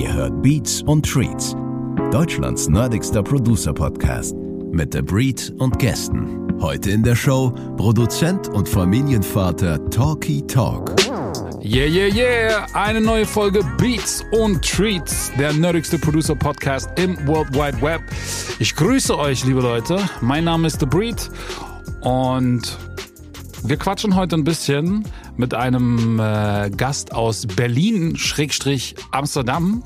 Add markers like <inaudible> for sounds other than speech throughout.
Ihr hört Beats und Treats, Deutschlands nerdigster Producer-Podcast mit The Breed und Gästen. Heute in der Show Produzent und Familienvater Talky Talk. Yeah, yeah, yeah! Eine neue Folge Beats und Treats, der nerdigste Producer-Podcast im World Wide Web. Ich grüße euch, liebe Leute. Mein Name ist The Breed und wir quatschen heute ein bisschen mit einem äh, Gast aus Berlin, Schrägstrich Amsterdam.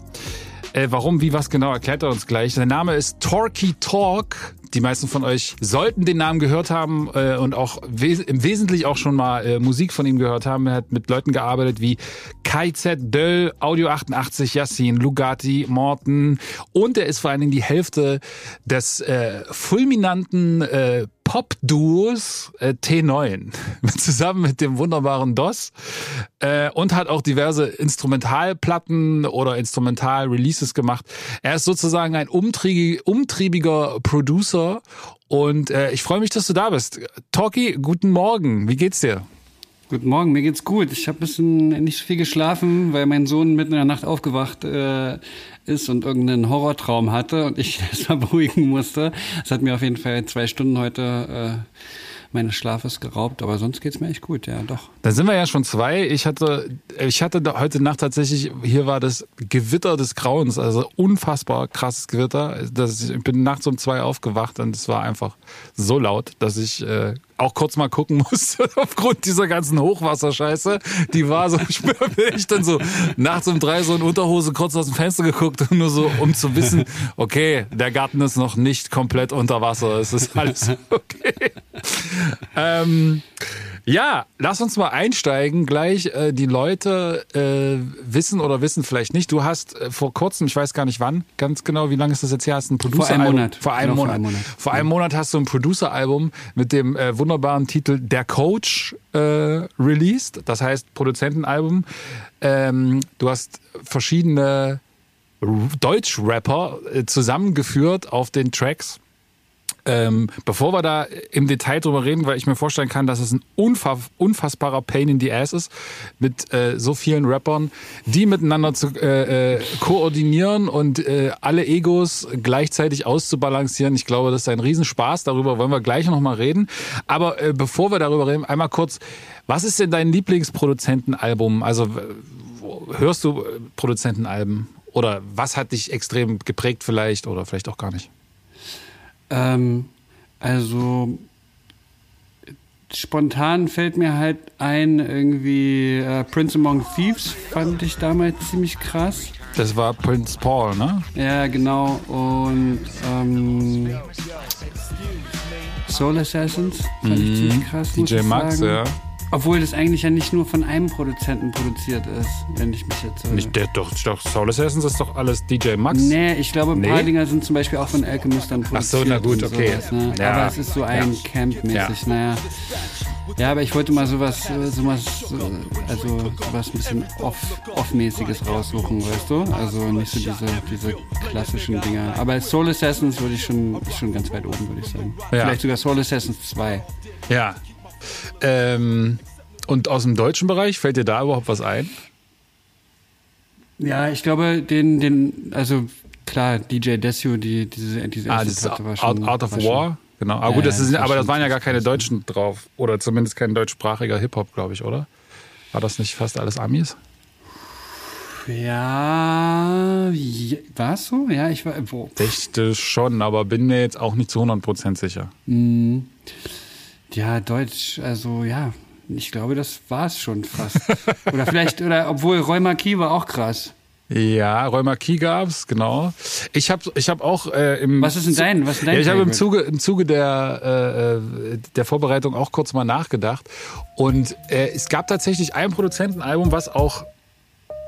Äh, warum, wie, was genau, erklärt er uns gleich. Sein Name ist Torky Talk. Die meisten von euch sollten den Namen gehört haben äh, und auch wes im Wesentlichen auch schon mal äh, Musik von ihm gehört haben. Er hat mit Leuten gearbeitet wie KZ, Döll, Audio 88, Yassin, Lugatti, Morten und er ist vor allen Dingen die Hälfte des äh, fulminanten äh, Pop-Duos äh, T9 <laughs> zusammen mit dem wunderbaren DOS äh, und hat auch diverse Instrumentalplatten oder Instrumental-Releases gemacht. Er ist sozusagen ein umtriebig, umtriebiger Producer und äh, ich freue mich, dass du da bist. Talkie, guten Morgen. Wie geht's dir? Guten Morgen, mir geht's gut. Ich habe bisschen nicht so viel geschlafen, weil mein Sohn mitten in der Nacht aufgewacht äh, ist und irgendeinen Horrortraum hatte und ich <laughs> erstmal beruhigen musste. Das hat mir auf jeden Fall zwei Stunden heute äh, meines Schlafes geraubt, aber sonst geht's mir echt gut, ja, doch. Da sind wir ja schon zwei. Ich hatte, ich hatte heute Nacht tatsächlich, hier war das Gewitter des Grauens, also unfassbar krasses Gewitter. Das, ich bin nachts um zwei aufgewacht und es war einfach so laut, dass ich äh, auch kurz mal gucken <laughs> musste aufgrund dieser ganzen Hochwasserscheiße. Die war so, ich dann so nachts um drei so in Unterhose kurz aus dem Fenster geguckt nur so, um zu wissen, okay, der Garten ist noch nicht komplett unter Wasser. Es ist alles <laughs> okay. ähm, ja, lass uns mal einsteigen gleich. Äh, die Leute äh, wissen oder wissen vielleicht nicht. Du hast äh, vor kurzem, ich weiß gar nicht wann, ganz genau, wie lange ist das jetzt her, hast ein Producer Vor einem Monat. Vor einem, Genau, Monat. vor einem Monat. Vor einem Monat hast du ein Producer-Album mit dem äh, wunderbaren Titel Der Coach äh, released. Das heißt Produzentenalbum. Ähm, du hast verschiedene Deutsch-Rapper äh, zusammengeführt auf den Tracks. Ähm, bevor wir da im Detail drüber reden, weil ich mir vorstellen kann, dass es ein unfa unfassbarer Pain in the Ass ist, mit äh, so vielen Rappern, die miteinander zu äh, äh, koordinieren und äh, alle Egos gleichzeitig auszubalancieren. Ich glaube, das ist ein Riesenspaß. Darüber wollen wir gleich noch mal reden. Aber äh, bevor wir darüber reden, einmal kurz, was ist denn dein Lieblingsproduzentenalbum? Also hörst du äh, Produzentenalben? Oder was hat dich extrem geprägt vielleicht oder vielleicht auch gar nicht? Ähm, also spontan fällt mir halt ein, irgendwie äh, Prince Among Thieves fand ich damals ziemlich krass. Das war Prince Paul, ne? Ja, genau. Und ähm, Soul Assassins fand ich ziemlich krass. DJ Max, sagen. ja. Obwohl das eigentlich ja nicht nur von einem Produzenten produziert ist, wenn ich mich jetzt. Äh, Nicht der, doch, doch, Soul Assassins ist doch alles DJ Max. Nee, ich glaube, ein paar Nee? Dinger sind zum Beispiel auch von Alchemist dann Ach so, produziert. na gut, okay. Sowas, ne? Ja. Aber es ist so ein Ja. Camp-mäßig, naja. Ja, aber ich wollte mal sowas, äh, sowas, äh, also sowas ein bisschen off, off-mäßiges raussuchen, weißt du? Also nicht so diese, diese klassischen Dinger. Aber Soul Assassins würde ich schon, schon ganz weit oben, würde ich sagen. Ja. Vielleicht sogar Soul Assassins 2. Ja. Ähm, und aus dem deutschen Bereich fällt dir da überhaupt was ein? Ja, ich glaube, den, den, also klar, DJ Desio, die, diese, diese Ah, das Platte war Art, schon, Art of war schon- War. Genau. Aber Ja, gut, das ja, ist, das aber das schon waren ja gar keine. Deutschen drauf. Oder zumindest kein deutschsprachiger Hip-Hop, glaube ich, oder? War das nicht fast alles Amis? Ja, ja war es so? Ja, ich war. Wo, Dachte schon, aber bin mir jetzt auch nicht zu 100% sicher. Hm. Ja, Deutsch, also ja, ich glaube, das war es schon fast. <laughs> oder vielleicht, oder obwohl Marquis war auch krass. Ja, Roy Marquis gab's, genau. Ich habe ich hab auch äh, im Was ist denn dein- was ist dein ja, ich habe im? Zuge im Zuge der äh, der Vorbereitung auch kurz mal nachgedacht und äh, es gab tatsächlich ein Produzentenalbum, was auch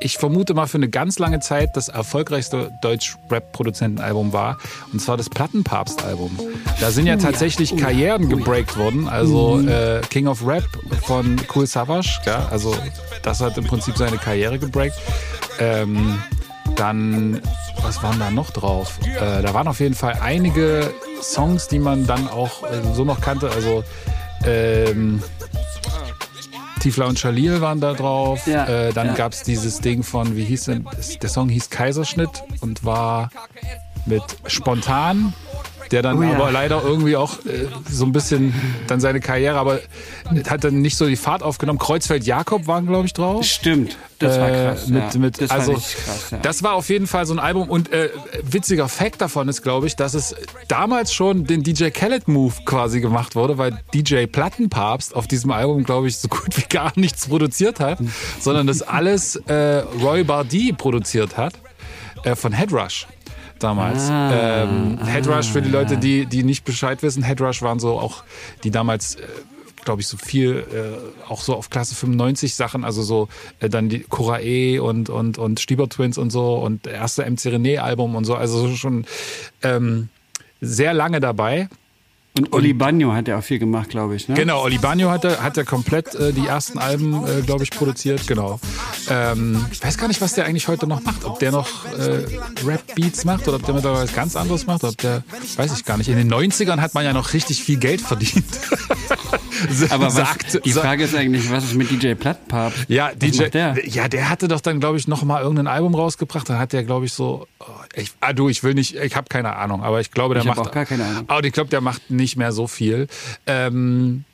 ich vermute mal für eine ganz lange Zeit das erfolgreichste Deutsch-Rap-Produzentenalbum war. Und zwar das Plattenpapst-Album. Da sind ja tatsächlich Oh ja. Karrieren gebreakt worden. Also äh, King of Rap von Cool Savage. Ja, also das hat im Prinzip seine Karriere gebreakt. Ähm, dann, was waren da noch drauf? Äh, da waren auf jeden Fall einige Songs, die man dann auch äh, so noch kannte. Also ähm, Tiefler und Shalil waren da drauf. Ja, äh, dann ja. gab's dieses Ding von, wie hieß denn, der Song hieß Kaiserschnitt und war mit Spontan, der dann Oh ja. aber leider irgendwie auch äh, so ein bisschen dann seine Karriere, aber hat dann nicht so die Fahrt aufgenommen. Kreuzfeld Jakob waren, glaube ich, drauf. Stimmt, das war Äh, krass. mit, ja. mit, das also, war krass. Ja. Das war auf jeden Fall so ein Album. Und äh, witziger Fact davon ist, glaube ich, dass es damals schon den DJ Khaled-Move quasi gemacht wurde, weil DJ Plattenpapst auf diesem Album, glaube ich, so gut wie gar nichts produziert hat, sondern das alles äh, Roy Bardi produziert hat äh, von Headrush. Damals. Ah, ähm, Headrush, für die Leute, die, die nicht Bescheid wissen, Headrush waren so auch, die damals äh, glaube ich, so viel, äh, auch so auf Klasse 95 Sachen, also so äh, dann die Corae und, und, und Stieber Twins und so und erste MC René Album und so, also schon ähm, sehr lange dabei. Und Oli Bagno hat ja auch viel gemacht, glaube ich. Ne? Genau, Oli Bagno hat er, hat er komplett äh, die ersten Alben, äh, glaube ich, produziert, genau. Ähm, ich weiß gar nicht, was der eigentlich heute noch macht. Ob der noch äh, Rap-Beats macht oder ob der mittlerweile was ganz anderes macht. Ob der, weiß ich gar nicht. In den 90ern hat man ja noch richtig viel Geld verdient. <laughs> Aber was, Sagt- die Frage ist eigentlich, was ist mit DJ Plattpapst? Ja, Was DJ, der? ja, der hatte doch dann, glaube ich, noch mal irgendein Album rausgebracht. Dann hat der, glaube ich, so, oh, ich, ah du, ich will nicht, ich habe keine Ahnung, aber ich glaube, der Ich macht auch gar keine Ahnung. Aber ich glaube, der macht nicht mehr so viel. Ähm,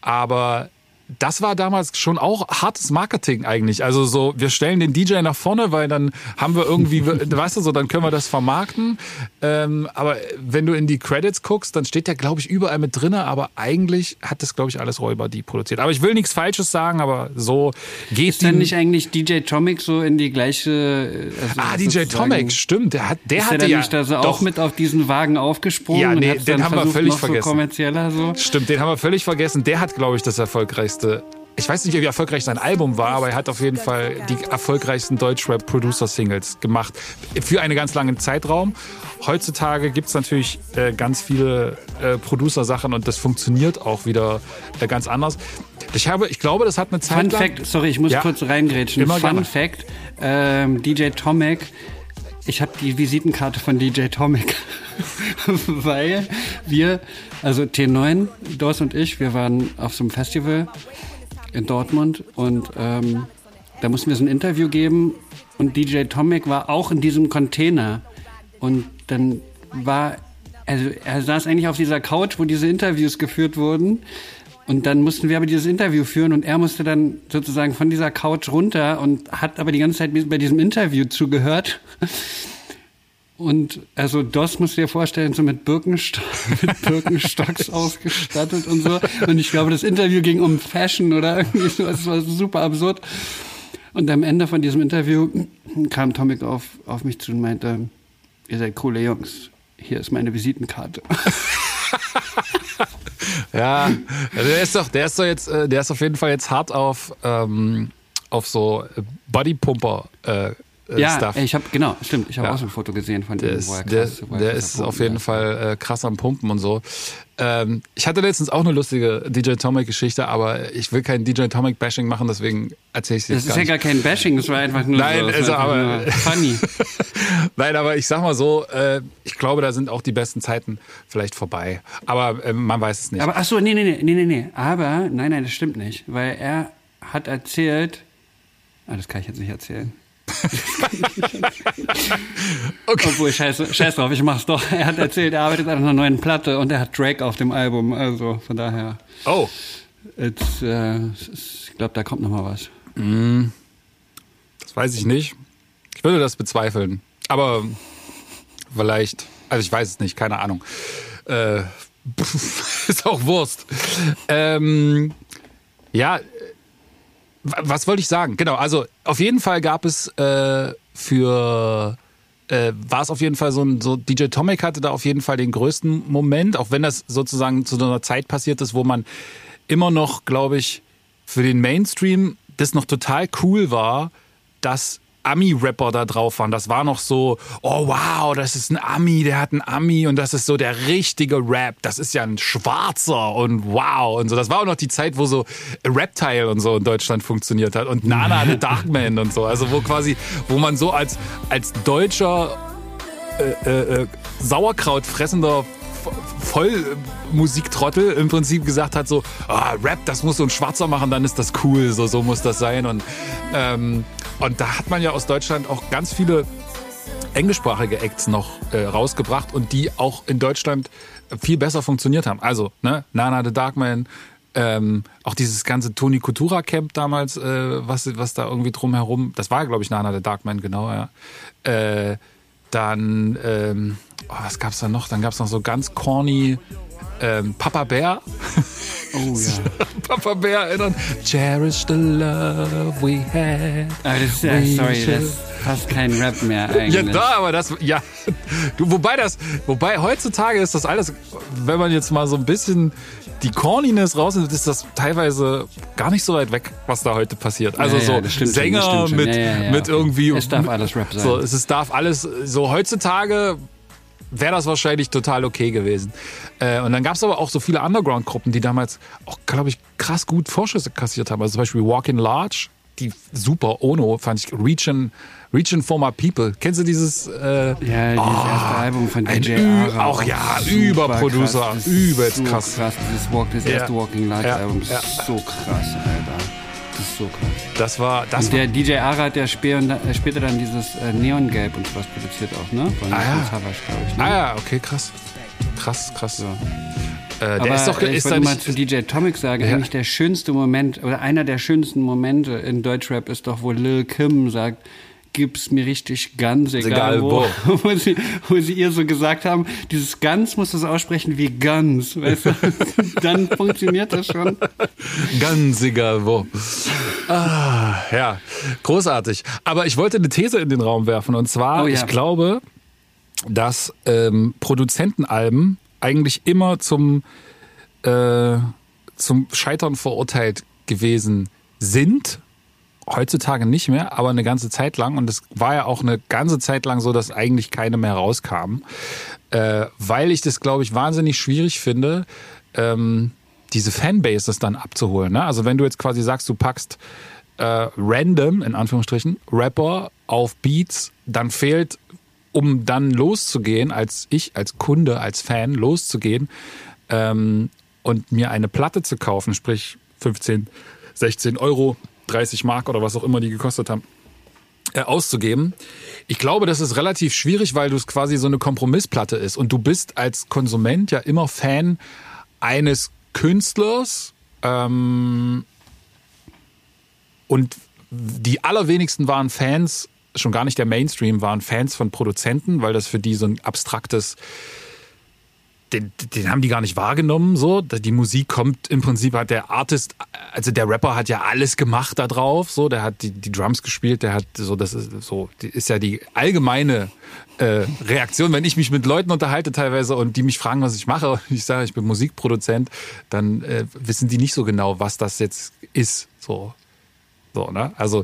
aber das war damals schon auch hartes Marketing eigentlich. Also so, wir stellen den DJ nach vorne, weil dann haben wir irgendwie, <laughs> weißt du so, dann können wir das vermarkten. Ähm, aber wenn du in die Credits guckst, dann steht der, glaube ich, überall mit drinne. Aber eigentlich hat das, glaube ich, alles Räuber die produziert. Aber ich will nichts Falsches sagen, aber so geht Ist denn nicht eigentlich DJ Tomic so in die gleiche. Also Ah, DJ Tomek, stimmt. Der hat, der Ist hatte dann ja nicht da so doch, auch mit auf diesen Wagen aufgesprungen Ja, und nee, hat's den haben wir völlig vergessen. So kommerzieller so. Stimmt, den haben wir völlig vergessen. Der hat, glaube ich, das erfolgreichste. Ich weiß nicht, wie erfolgreich sein Album war, aber er hat auf jeden Fall die erfolgreichsten Deutschrap-Producer-Singles gemacht. Für einen ganz langen Zeitraum. Heutzutage gibt's natürlich äh, ganz viele äh, Producer-Sachen und das funktioniert auch wieder äh, ganz anders. Ich habe, ich glaube, das hat eine Zeit Fun lang... Fact, sorry, ich muss Ja. kurz reingrätschen. Fun gerne. Fact, ähm, DJ Tomek, ich habe die Visitenkarte von DJ Tomek, <laughs> weil wir, also T9, Dors und ich, wir waren auf so einem Festival in Dortmund und ähm, da mussten wir so ein Interview geben und DJ Tomek war auch in diesem Container. Und dann war, also er saß eigentlich auf dieser Couch, wo diese Interviews geführt wurden und dann mussten wir aber dieses Interview führen und er musste dann sozusagen von dieser Couch runter und hat aber die ganze Zeit bei diesem Interview zugehört. Und also DOS musst du dir vorstellen, so mit, Birkensto <laughs> mit Birkenstocks <laughs> ausgestattet und so. Und ich glaube, das Interview ging um Fashion oder irgendwie so. Es war super absurd. Und am Ende von diesem Interview kam Tomic auf, auf mich zu und meinte, ihr seid coole Jungs. Hier ist meine Visitenkarte. <laughs> Ja, der ist doch, der ist doch jetzt, äh, der ist auf jeden Fall jetzt hart auf, ähm, auf so Bodypumper äh, äh, Ja, Stuff. ich habe genau, stimmt. Ich habe Ja. auch so ein Foto gesehen von Der ist, wo er der, krass- er der ist auf jeden. Fall äh, krass am Pumpen und so. Ähm, ich hatte letztens auch eine lustige DJ Tomic-Geschichte, aber ich will kein DJ Tomic-Bashing machen, deswegen erzähle ich sie Das ist ja gar kein Bashing, das war einfach nur Nein, so, also aber- <laughs> funny. Nein, aber ich sag mal so, äh, ich glaube, da sind auch die besten Zeiten vielleicht vorbei. Aber äh, man weiß es nicht. Aber ach so, nee, nee, nee, nee, nee. Aber, nein, nein, das stimmt nicht. Weil er hat erzählt, ah, das kann ich jetzt nicht erzählen. <laughs> okay. Obwohl, scheiß, scheiß drauf, ich mach's doch. Er hat erzählt, er arbeitet an einer neuen Platte und er hat Drake auf dem Album. Also, von daher, Oh, it's, äh, ich glaube, da kommt noch mal was. das weiß ich nicht. Ich würde das bezweifeln. Aber vielleicht, also ich weiß es nicht, keine Ahnung. Äh, <laughs> ist auch Wurst. Ähm, ja, was wollte ich sagen? Genau, also auf jeden Fall gab es äh, für äh, war es auf jeden Fall so ein, so DJ Tomic hatte da auf jeden Fall den größten Moment, auch wenn das sozusagen zu so einer Zeit passiert ist, wo man immer noch, glaube ich, für den Mainstream das noch total cool war, dass Ami-Rapper da drauf waren. Das war noch so, oh wow, das ist ein Ami, der hat ein Ami und das ist so der richtige Rap. Das ist ja ein Schwarzer und wow und so. Das war auch noch die Zeit, wo so Reptile und so in Deutschland funktioniert hat und Nana the <laughs> Darkman und so. Also wo quasi, wo man so als, als deutscher äh, äh, Sauerkraut fressender Vollmusiktrottel im Prinzip gesagt hat, so, ah, Rap, das muss so ein Schwarzer machen, dann ist das cool, so, so muss das sein. Und, ähm, und da hat man ja aus Deutschland auch ganz viele englischsprachige Acts noch äh, rausgebracht und die auch in Deutschland viel besser funktioniert haben. Also, ne, Nana the Darkman, ähm, auch dieses ganze Tony Coutura Camp damals, äh, was, was da irgendwie drumherum, das war, glaube ich, Nana the Darkman, genau, ja. Äh, dann, ähm, oh, was gab's da noch? Dann gab's noch so ganz corny ähm, Papa Bär. Oh ja. <laughs> Papa Bär erinnern. Cherish the love we had. Aber das ist ja, We sorry, das ist fast kein Rap mehr <laughs> Ja, eigentlich. da, aber das, ja. Du, wobei das, wobei heutzutage ist das alles, wenn man jetzt mal so ein bisschen die Corniness rausnimmt, ist das teilweise gar nicht so weit weg, was da heute passiert. Also Ja, ja, so das stimmt Sänger stimmt schon. mit, Ja, ja, ja, mit irgendwie. Es darf alles Rap sein. So, es darf alles, so heutzutage wäre das wahrscheinlich total okay gewesen. Äh, und dann gab es aber auch so viele Underground-Gruppen, die damals auch, glaube ich, krass gut Vorschüsse kassiert haben. Also zum Beispiel Walk in Large, die super, Ono fand ich, Region, Region for My People. Kennst du dieses? Äh, Ja, dieses erste Album von DJ Ara. auch ja, Überproducer, krass. Das ist übelst so krass. krass. Dieses Walk, das Ja. erste Walking Live Ja, Album ist ja. so krass, Alter. Das ist so krass. das war, das Und der DJ Ara hat ja später, später dann dieses äh, Neongelb und sowas produziert auch, ne? Von, Ah, ja. glaube ich. Ne? war, ah ja, okay, krass. Krass, krass. So. Äh, der Aber ist doch, ich ist wollte mal zu DJ Tomic sagen, Ja. eigentlich der schönste Moment oder einer der schönsten Momente in Deutschrap ist doch, wo Lil Kim sagt, gib's mir richtig ganz egal, Egal wo. wo. <laughs> wo, sie, wo sie ihr so gesagt haben, dieses ganz musst du so aussprechen wie ganz, weißt du? <laughs> Dann funktioniert das schon. Ganz egal wo. Ah, ja, großartig. Aber ich wollte eine These in den Raum werfen. Und zwar, Oh ja. ich glaube, dass ähm, Produzentenalben eigentlich immer zum, äh, zum Scheitern verurteilt gewesen sind. Heutzutage nicht mehr, aber eine ganze Zeit lang. Und es war ja auch eine ganze Zeit lang so, dass eigentlich keine mehr rauskamen. Äh, weil ich das, glaube ich, wahnsinnig schwierig finde, ähm, diese Fanbases dann abzuholen. Ne? Also wenn du jetzt quasi sagst, du packst äh, random, in Anführungsstrichen, Rapper auf Beats, dann fehlt, um dann loszugehen, als ich, als Kunde, als Fan loszugehen ähm, und mir eine Platte zu kaufen, sprich 15, 16 Euro, 30 Mark oder was auch immer die gekostet haben, äh, auszugeben. Ich glaube, das ist relativ schwierig, weil du es quasi so eine Kompromissplatte ist. Und du bist als Konsument ja immer Fan eines Künstlers. Ähm, und die allerwenigsten waren Fans, schon gar nicht der Mainstream, waren Fans von Produzenten, weil das für die so ein abstraktes den, den haben die gar nicht wahrgenommen. So, die Musik kommt im Prinzip hat der Artist, also der Rapper hat ja alles gemacht da drauf. So, der hat die, die Drums gespielt, der hat so, das ist so, die ist ja die allgemeine äh, Reaktion, wenn ich mich mit Leuten unterhalte teilweise und die mich fragen, was ich mache, <laughs> und ich sage, ich bin Musikproduzent, dann äh, wissen die nicht so genau, was das jetzt ist. So, so, ne? Also,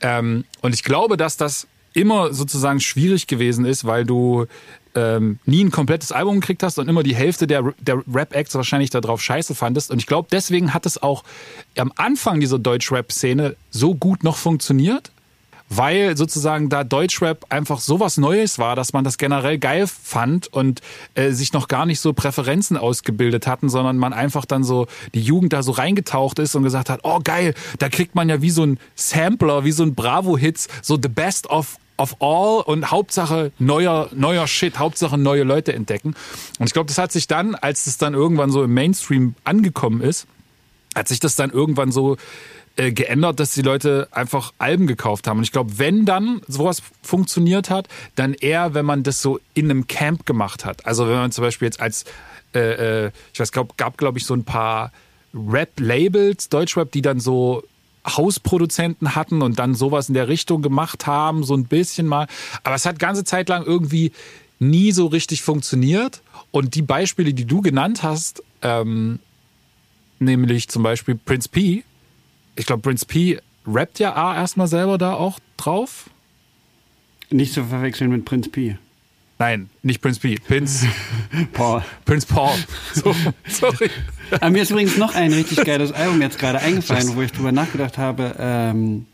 ähm, und ich glaube, dass das immer sozusagen schwierig gewesen ist, weil du ähm, nie ein komplettes Album gekriegt hast und immer die Hälfte der, der Rap-Acts wahrscheinlich darauf scheiße fandest. Und ich glaube, deswegen hat es auch am Anfang dieser Deutsch-Rap-Szene so gut noch funktioniert, weil sozusagen da Deutschrap einfach sowas Neues war, dass man das generell geil fand und äh, sich noch gar nicht so Präferenzen ausgebildet hatten, sondern man einfach dann so die Jugend da so reingetaucht ist und gesagt hat, oh geil, da kriegt man ja wie so ein Sampler, wie so ein Bravo-Hits, so the best of of all und Hauptsache neuer neuer Shit, Hauptsache neue Leute entdecken. Und ich glaube, das hat sich dann, als es dann irgendwann so im Mainstream angekommen ist, hat sich das dann irgendwann so äh, geändert, dass die Leute einfach Alben gekauft haben. Und ich glaube, wenn dann sowas funktioniert hat, dann eher, wenn man das so in einem Camp gemacht hat. Also wenn man zum Beispiel jetzt als, äh, äh, ich weiß, glaub, gab glaube ich so ein paar Rap-Labels, Deutschrap, die dann so Hausproduzenten hatten und dann sowas in der Richtung gemacht haben, so ein bisschen mal. Aber es hat ganze Zeit lang irgendwie nie so richtig funktioniert. Und die Beispiele, die du genannt hast, ähm, nämlich zum Beispiel Prince P. Ich glaube, Prince P rappt ja A erstmal selber da auch drauf. Nicht zu verwechseln mit Prinz P. Nein, nicht Prince P. Prince, <laughs> Paul. Prince Paul. <laughs> So, sorry. Aber mir ist übrigens noch ein richtig geiles Album jetzt gerade eingefallen, wo ich drüber nachgedacht habe. Ähm,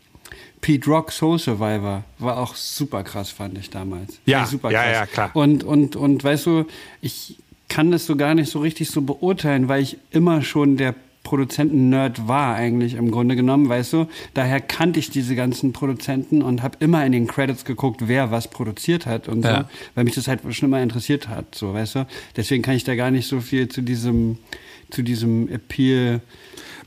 Pete Rock Soul Survivor war auch super krass, fand ich damals. Ja, ja, krass. ja, klar. Und, und, und weißt du, ich kann das so gar nicht so richtig so beurteilen, weil ich immer schon der Produzenten-Nerd war eigentlich im Grunde genommen, weißt du. Daher kannte ich diese ganzen Produzenten und habe immer in den Credits geguckt, wer was produziert hat und ja. so, weil mich das halt schon immer interessiert hat, so, weißt du. Deswegen kann ich da gar nicht so viel zu diesem, zu diesem Appeal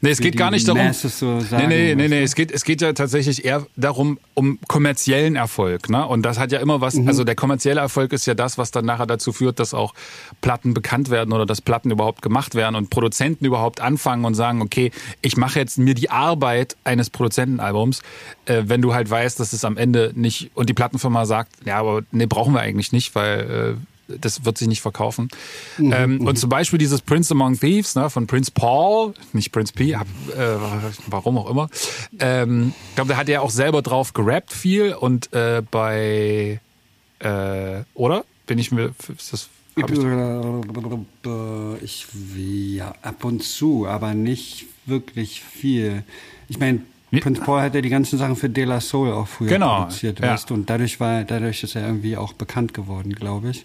Nee, es geht gar nicht darum. So sagen, nee, nee, nee, nee, es geht, es geht ja tatsächlich eher darum, um kommerziellen Erfolg. Ne? Und das hat ja immer was, mhm. also der kommerzielle Erfolg ist ja das, was dann nachher dazu führt, dass auch Platten bekannt werden oder dass Platten überhaupt gemacht werden und Produzenten überhaupt anfangen und sagen, okay, ich mache jetzt mir die Arbeit eines Produzentenalbums, äh, wenn du halt weißt, dass es am Ende nicht und die Plattenfirma sagt, ja, aber nee, brauchen wir eigentlich nicht, weil äh, das wird sich nicht verkaufen. Mhm. Ähm, und zum Beispiel dieses Prince Among Thieves ne, von Prince Paul, nicht Prince P, hab, äh, warum auch immer. Ähm, ich glaube, der hat ja auch selber drauf gerappt viel und äh, bei, äh, oder? Bin ich mir, ist das ich, ich ja, ab und zu, aber nicht wirklich viel. Ich meine, Prince Paul hat ja die ganzen Sachen für De La Soul auch früher genau, produziert, ja. weißt du, und dadurch war, dadurch ist er irgendwie auch bekannt geworden, glaube ich.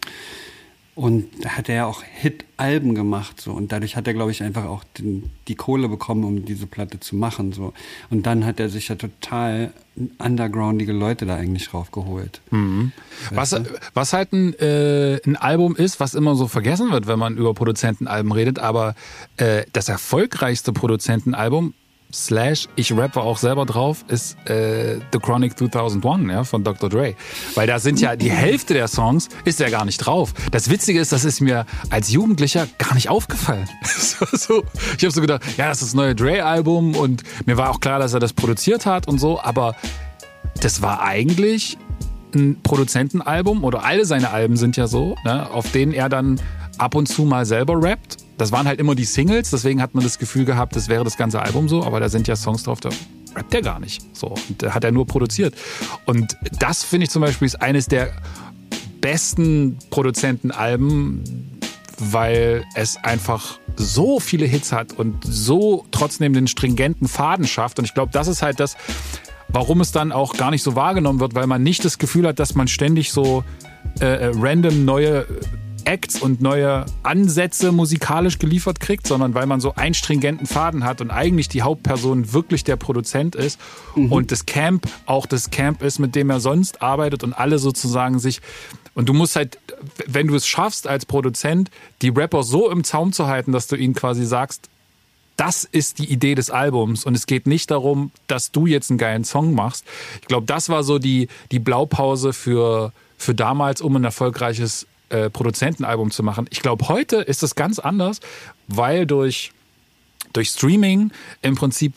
Und da hat er ja auch Hit-Alben gemacht, so. Und dadurch hat er, glaube ich, einfach auch den, die Kohle bekommen, um diese Platte zu machen, so. Und dann hat er sich ja total undergroundige Leute da eigentlich raufgeholt. Mhm. Was, was halt ein, äh, ein Album ist, was immer so vergessen wird, wenn man über Produzentenalben redet, aber äh, das erfolgreichste Produzentenalbum slash ich rappe auch selber drauf, ist äh, The Chronic 2001 ja, von Dr. Dre. Weil da sind ja die Hälfte der Songs ist ja gar nicht drauf. Das Witzige ist, das ist mir als Jugendlicher gar nicht aufgefallen. <laughs> so. Ich habe so gedacht, ja, das ist das neue Dre-Album und mir war auch klar, dass er das produziert hat und so, aber das war eigentlich ein Produzentenalbum oder alle seine Alben sind ja so, ne, auf denen er dann ab und zu mal selber rappt das waren halt immer die Singles, deswegen hat man das Gefühl gehabt, das wäre das ganze Album so, aber da sind ja Songs drauf, da rappt er gar nicht. So, und da hat er nur produziert. Und das finde ich zum Beispiel ist eines der besten Produzentenalben, weil es einfach so viele Hits hat und so trotzdem den stringenten Faden schafft. Und ich glaube, das ist halt das, warum es dann auch gar nicht so wahrgenommen wird, weil man nicht das Gefühl hat, dass man ständig so äh, äh random neue Acts und neue Ansätze musikalisch geliefert kriegt, sondern weil man so einen stringenten Faden hat und eigentlich die Hauptperson wirklich der Produzent ist mhm. und das Camp auch das Camp ist, mit dem er sonst arbeitet und alle sozusagen sich und du musst halt, wenn du es schaffst als Produzent, die Rapper so im Zaum zu halten, dass du ihnen quasi sagst, das ist die Idee des Albums und es geht nicht darum, dass du jetzt einen geilen Song machst. Ich glaube, das war so die, die Blaupause für, für damals, um ein erfolgreiches äh, Produzentenalbum zu machen. Ich glaube, heute ist es ganz anders, weil durch, durch Streaming im Prinzip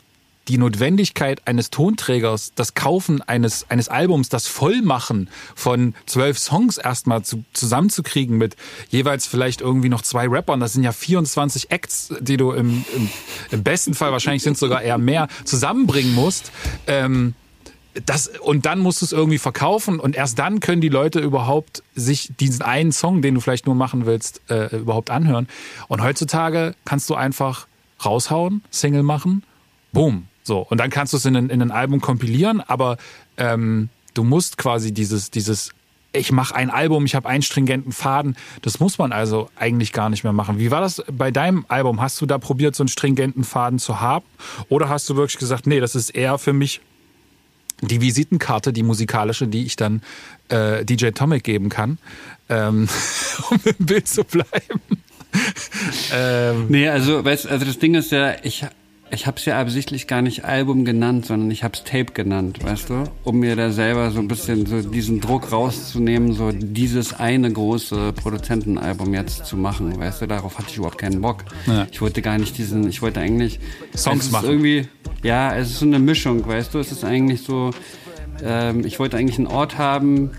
die Notwendigkeit eines Tonträgers, das Kaufen eines, eines Albums, das Vollmachen von zwölf Songs erstmal zu, zusammenzukriegen mit jeweils vielleicht irgendwie noch zwei Rappern, das sind ja 24 Acts, die du im, im, im besten Fall, wahrscheinlich sind es sogar eher mehr, zusammenbringen musst. Ähm, das, und dann musst du es irgendwie verkaufen und erst dann können die Leute überhaupt sich diesen einen Song, den du vielleicht nur machen willst, äh, überhaupt anhören. Und heutzutage kannst du einfach raushauen, Single machen, boom. So. Und dann kannst du es in, in ein Album kompilieren, aber ähm, du musst quasi dieses, dieses ich mache ein Album, ich habe einen stringenten Faden. Das muss man also eigentlich gar nicht mehr machen. Wie war das bei deinem Album? Hast du da probiert, so einen stringenten Faden zu haben? Oder hast du wirklich gesagt, nee, das ist eher für mich die Visitenkarte, die musikalische, die ich dann äh, DJ Tomic geben kann, ähm, <laughs> um im Bild zu bleiben. ähm, nee, also, weißt, also das Ding ist ja, ich, ich habe es ja absichtlich gar nicht Album genannt, sondern ich habe es Tape genannt, weißt du, um mir da selber so ein bisschen so diesen Druck rauszunehmen, so dieses eine große Produzentenalbum jetzt zu machen, weißt du, darauf hatte ich überhaupt keinen Bock. Ja. Ich wollte gar nicht diesen, ich wollte eigentlich Songs machen. Irgendwie, ja, es ist so eine Mischung, weißt du, es ist eigentlich so, ähm, ich wollte eigentlich einen Ort haben,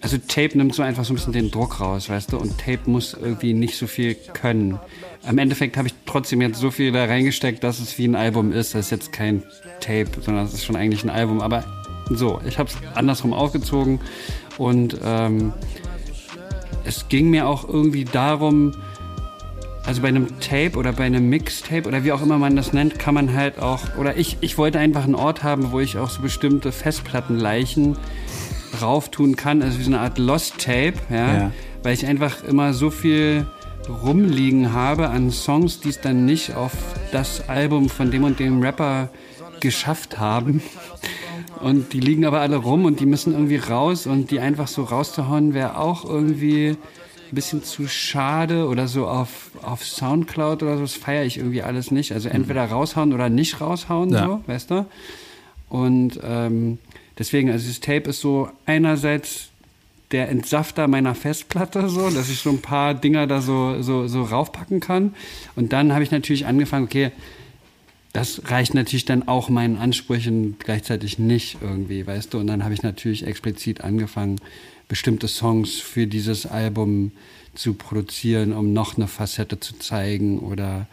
also Tape nimmt so einfach so ein bisschen den Druck raus, weißt du, und Tape muss irgendwie nicht so viel können. Am Endeffekt habe ich trotzdem jetzt so viel da reingesteckt, dass es wie ein Album ist. Das ist jetzt kein Tape, sondern es ist schon eigentlich ein Album. Aber so, ich habe es andersrum aufgezogen und ähm, es ging mir auch irgendwie darum, also bei einem Tape oder bei einem Mixtape oder wie auch immer man das nennt, kann man halt auch, oder ich, ich wollte einfach einen Ort haben, wo ich auch so bestimmte Festplattenleichen rauftun kann, also wie so eine Art Lost Tape, ja, ja. weil ich einfach immer so viel rumliegen habe an Songs, die es dann nicht auf das Album von dem und dem Rapper geschafft haben. Und die liegen aber alle rum und die müssen irgendwie raus und die einfach so rauszuhauen wäre auch irgendwie ein bisschen zu schade oder so auf, auf Soundcloud oder so, das feiere ich irgendwie alles nicht. Also entweder raushauen oder nicht raushauen, Ja. so, weißt du? Und ähm, deswegen, also das Tape ist so einerseits der Entsafter meiner Festplatte, so, dass ich so ein paar Dinger da so, so, so raufpacken kann. Und dann habe ich natürlich angefangen, okay, das reicht natürlich dann auch meinen Ansprüchen gleichzeitig nicht irgendwie, weißt du? Und dann habe ich natürlich explizit angefangen, bestimmte Songs für dieses Album zu produzieren, um noch eine Facette zu zeigen oder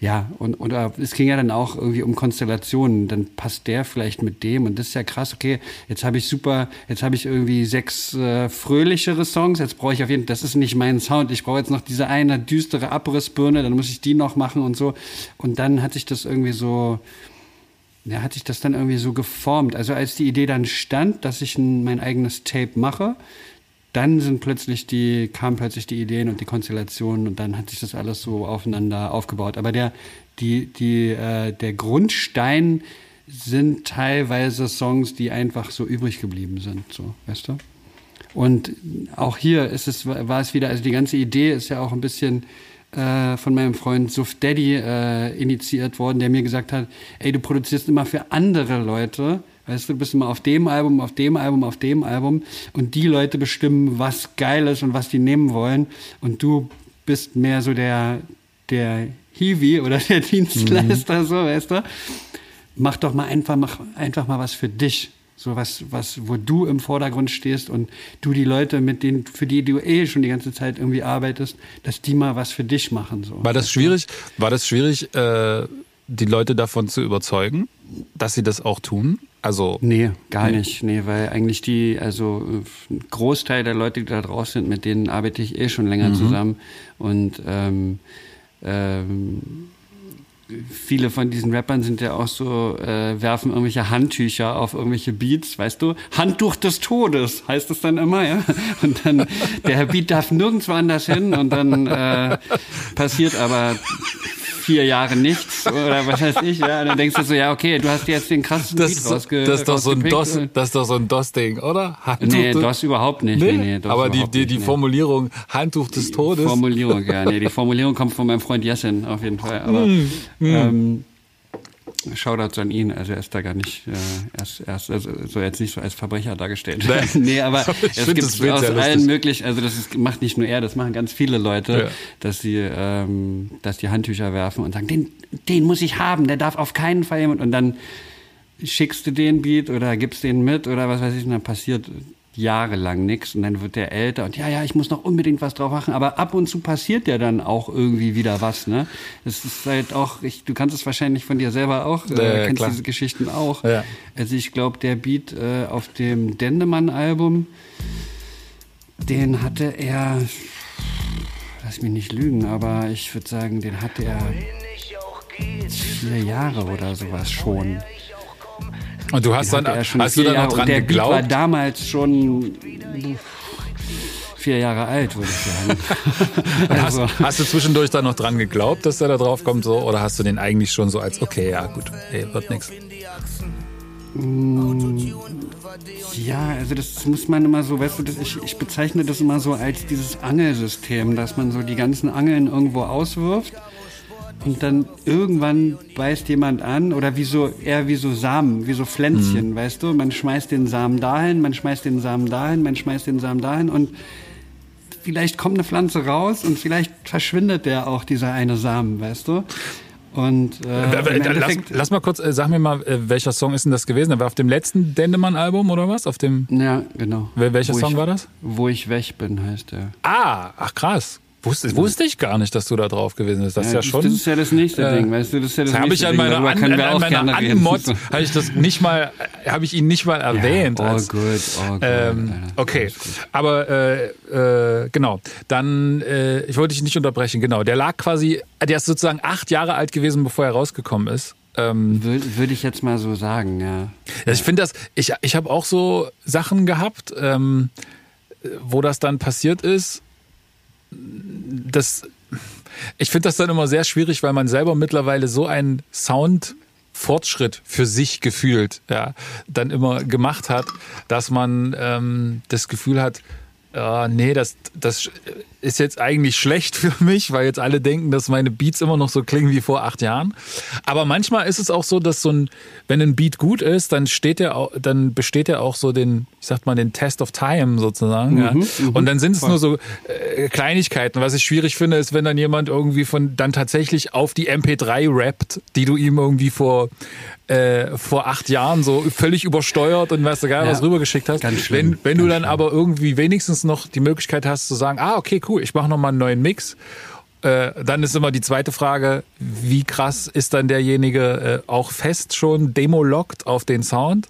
ja, und oder es ging ja dann auch irgendwie um Konstellationen, dann passt der vielleicht mit dem und das ist ja krass, okay, jetzt habe ich super, jetzt habe ich irgendwie sechs äh, fröhlichere Songs, jetzt brauche ich auf jeden Fall, das ist nicht mein Sound, ich brauche jetzt noch diese eine düstere Abrissbirne, dann muss ich die noch machen und so. Und dann hat sich das irgendwie so ja, hat sich das dann irgendwie so geformt. Also als die Idee dann stand, dass ich ein, mein eigenes Tape mache, dann sind plötzlich die, kamen plötzlich die Ideen und die Konstellationen und dann hat sich das alles so aufeinander aufgebaut. Aber der, die, die, äh, der Grundstein sind teilweise Songs, die einfach so übrig geblieben sind, so, weißt du? Und auch hier ist es, war es wieder, also die ganze Idee ist ja auch ein bisschen äh, von meinem Freund Suf Daddy äh, initiiert worden, der mir gesagt hat, ey, du produzierst immer für andere Leute, weißt du, du bist immer auf dem Album, auf dem Album, auf dem Album und die Leute bestimmen, was geil ist und was die nehmen wollen und du bist mehr so der, der Hiwi oder der Dienstleister, so, weißt du? Mach doch mal einfach, mach einfach mal was für dich. So was, was, wo du im Vordergrund stehst und du die Leute, mit denen, für die du eh schon die ganze Zeit irgendwie arbeitest, dass die mal was für dich machen. So. War das schwierig? War das schwierig, äh, die Leute davon zu überzeugen, dass sie das auch tun? Also Nee, gar Nee. nicht. Nee, weil eigentlich die, also äh, ein Großteil der Leute, die da draußen sind, mit denen arbeite ich eh schon länger zusammen. Und ähm, ähm, viele von diesen Rappern sind ja auch so, äh, werfen irgendwelche Handtücher auf irgendwelche Beats, weißt du? Handtuch des Todes heißt es dann immer, ja. Und dann, der Beat darf nirgendwo anders hin und dann äh, passiert aber vier Jahre nichts oder was weiß ich, ja. Und dann denkst du so, ja, okay, du hast jetzt den krassesten das, Beat rausge das ist doch so ein DOS, das ist doch so ein DOS-Ding, oder? Handtuch Nee, das überhaupt nicht. Nee, nee, das aber die, die, die nee. Formulierung Handtuch des Todes. Formulierung, ja. Nee, die Formulierung kommt von meinem Freund Jessin auf jeden Fall. Aber Hm, ähm, Shoutouts an ihn. Also er ist da gar nicht, äh, er ist, er ist also, so jetzt nicht so als Verbrecher dargestellt. Nee. <laughs> nee, aber <laughs> es gibt aus allen möglichen, also das ist, macht nicht nur er, das machen ganz viele Leute, Ja. dass sie, ähm, dass die Handtücher werfen und sagen, den, den muss ich haben, der darf auf keinen Fall jemand und dann schickst du den Beat oder gibst den mit oder was weiß ich, und dann passiert jahrelang nichts und dann wird der älter und ja, ja, ich muss noch unbedingt was drauf machen, aber ab und zu passiert ja dann auch irgendwie wieder was, ne? Das ist halt auch, ich, du kannst es wahrscheinlich von dir selber auch, Ja, äh, ja, kennst klar. diese Geschichten auch. Ja. Also ich glaube, der Beat äh, auf dem Dendemann-Album, den hatte er, lass mich nicht lügen, aber ich würde sagen, den hatte er vier Jahre oder sowas schon. Und du hast Den dann, er schon hast du dann noch dran der Beat war geglaubt? damals schon vier Jahre alt, würde ich sagen. <laughs> Hast, also, hast du zwischendurch dann noch dran geglaubt, dass der da drauf kommt, so? Oder hast du den eigentlich schon so als, okay, ja, gut, ey, wird nix? ja, also das muss man immer so, weißt du, das, ich, ich bezeichne das immer so als dieses Angelsystem, dass man so die ganzen Angeln irgendwo auswirft und dann irgendwann beißt jemand an oder wie so, eher wie so Samen, wie so Pflänzchen, weißt du? Man schmeißt den Samen dahin, man schmeißt den Samen dahin, man schmeißt den Samen dahin und vielleicht kommt eine Pflanze raus und vielleicht verschwindet der auch, dieser eine Samen, weißt du? Und äh, lass, lass mal kurz, äh, sag mir mal, äh, welcher Song ist denn das gewesen? War auf dem letzten Dendemann-Album oder was? Auf dem. ja, genau. Wel- welcher Wo Song ich, war das? Wo ich weg bin, heißt der. Ah, ach krass. Wusste, wusste ich gar nicht, dass du da drauf gewesen bist. Das ist ja das, schon. das ist ja das nächste äh, Ding, weißt du? Das ist ja das Das habe ich an meiner, an, an, an meiner. Anmod habe ich das nicht mal, habe ich ihn nicht mal erwähnt. all als, good, all good, Ähm, okay, gut. aber äh, äh, genau. Dann, äh, ich wollte dich nicht unterbrechen. Genau, der lag quasi, der ist sozusagen acht Jahre alt gewesen, bevor er rausgekommen ist. Ähm, Würde würd ich jetzt mal so sagen, ja. ja, ich finde das, ich, ich habe auch so Sachen gehabt, ähm, wo das dann passiert ist. Das, Ich finde das dann immer sehr schwierig, weil man selber mittlerweile so einen Sound Fortschritt für sich gefühlt, ja, dann immer gemacht hat, dass man ähm, das Gefühl hat, äh, nee, das, das ist jetzt eigentlich schlecht <laughs> für mich, weil jetzt alle denken, dass meine Beats immer noch so klingen wie vor acht Jahren. Aber manchmal ist es auch so, dass so ein, wenn ein Beat gut ist, dann steht er, auch, dann besteht er auch so den, ich sag mal, den Test of Time sozusagen. Mhm, ja. Mhm. Und dann sind es nur so äh, Kleinigkeiten. Was ich schwierig finde, ist, wenn dann jemand irgendwie von dann tatsächlich auf die MP3 rappt, die du ihm irgendwie vor äh, vor acht Jahren so völlig übersteuert und weißt du gar ja, was rübergeschickt hast. Ganz schlimm, wenn wenn du dann schlimm. aber irgendwie wenigstens noch die Möglichkeit hast zu sagen, ah, okay, cool, ich mache noch mal einen neuen Mix. Äh, dann ist immer die zweite Frage, wie krass ist dann derjenige äh, auch fest schon demo-lockt auf den Sound?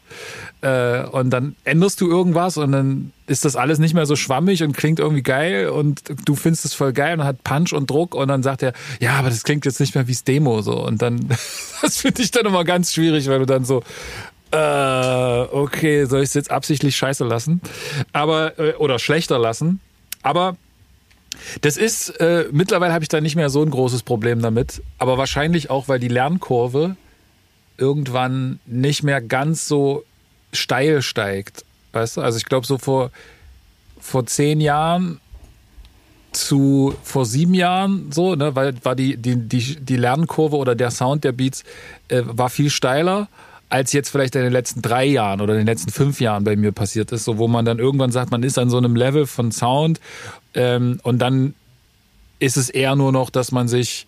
Äh, und dann änderst du irgendwas und dann ist das alles nicht mehr so schwammig und klingt irgendwie geil und du findest es voll geil und hat Punch und Druck und dann sagt er, ja, aber das klingt jetzt nicht mehr wie's Demo so. Und dann, <laughs> das finde ich dann immer ganz schwierig, weil du dann so, äh, okay, soll ich es jetzt absichtlich scheiße lassen? Aber, oder schlechter lassen? Aber das ist, äh, mittlerweile habe ich da nicht mehr so ein großes Problem damit, aber wahrscheinlich auch, weil die Lernkurve irgendwann nicht mehr ganz so steil steigt. Weißt du? Also ich glaube, so vor, vor zehn Jahren zu vor sieben Jahren so, ne, weil war die, die, die, die Lernkurve oder der Sound der Beats äh, war viel steiler als jetzt vielleicht in den letzten drei Jahren oder in den letzten fünf Jahren bei mir passiert ist, so wo man dann irgendwann sagt, man ist an so einem Level von Sound ähm, und dann ist es eher nur noch, dass man sich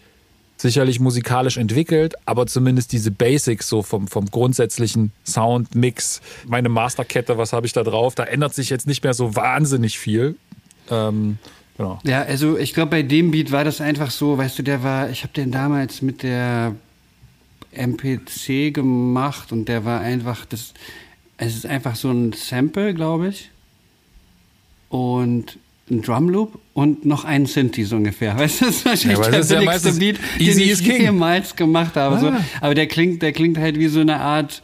sicherlich musikalisch entwickelt, aber zumindest diese Basics so vom, vom grundsätzlichen Sound-Mix, meine Masterkette, was habe ich da drauf, da ändert sich jetzt nicht mehr so wahnsinnig viel. Ähm, genau. Ja, also ich glaube, bei dem Beat war das einfach so, weißt du, der war, ich habe den damals mit der MPC gemacht und der war einfach, das, es ist einfach so ein Sample, glaube ich. Und ein Drumloop und noch ein Synthi so ungefähr. <laughs> Weißt du, das ist wahrscheinlich ja, der ist billigste ja Beat, den ich jemals gemacht habe. Ah. So. Aber der klingt, der klingt halt wie so eine Art,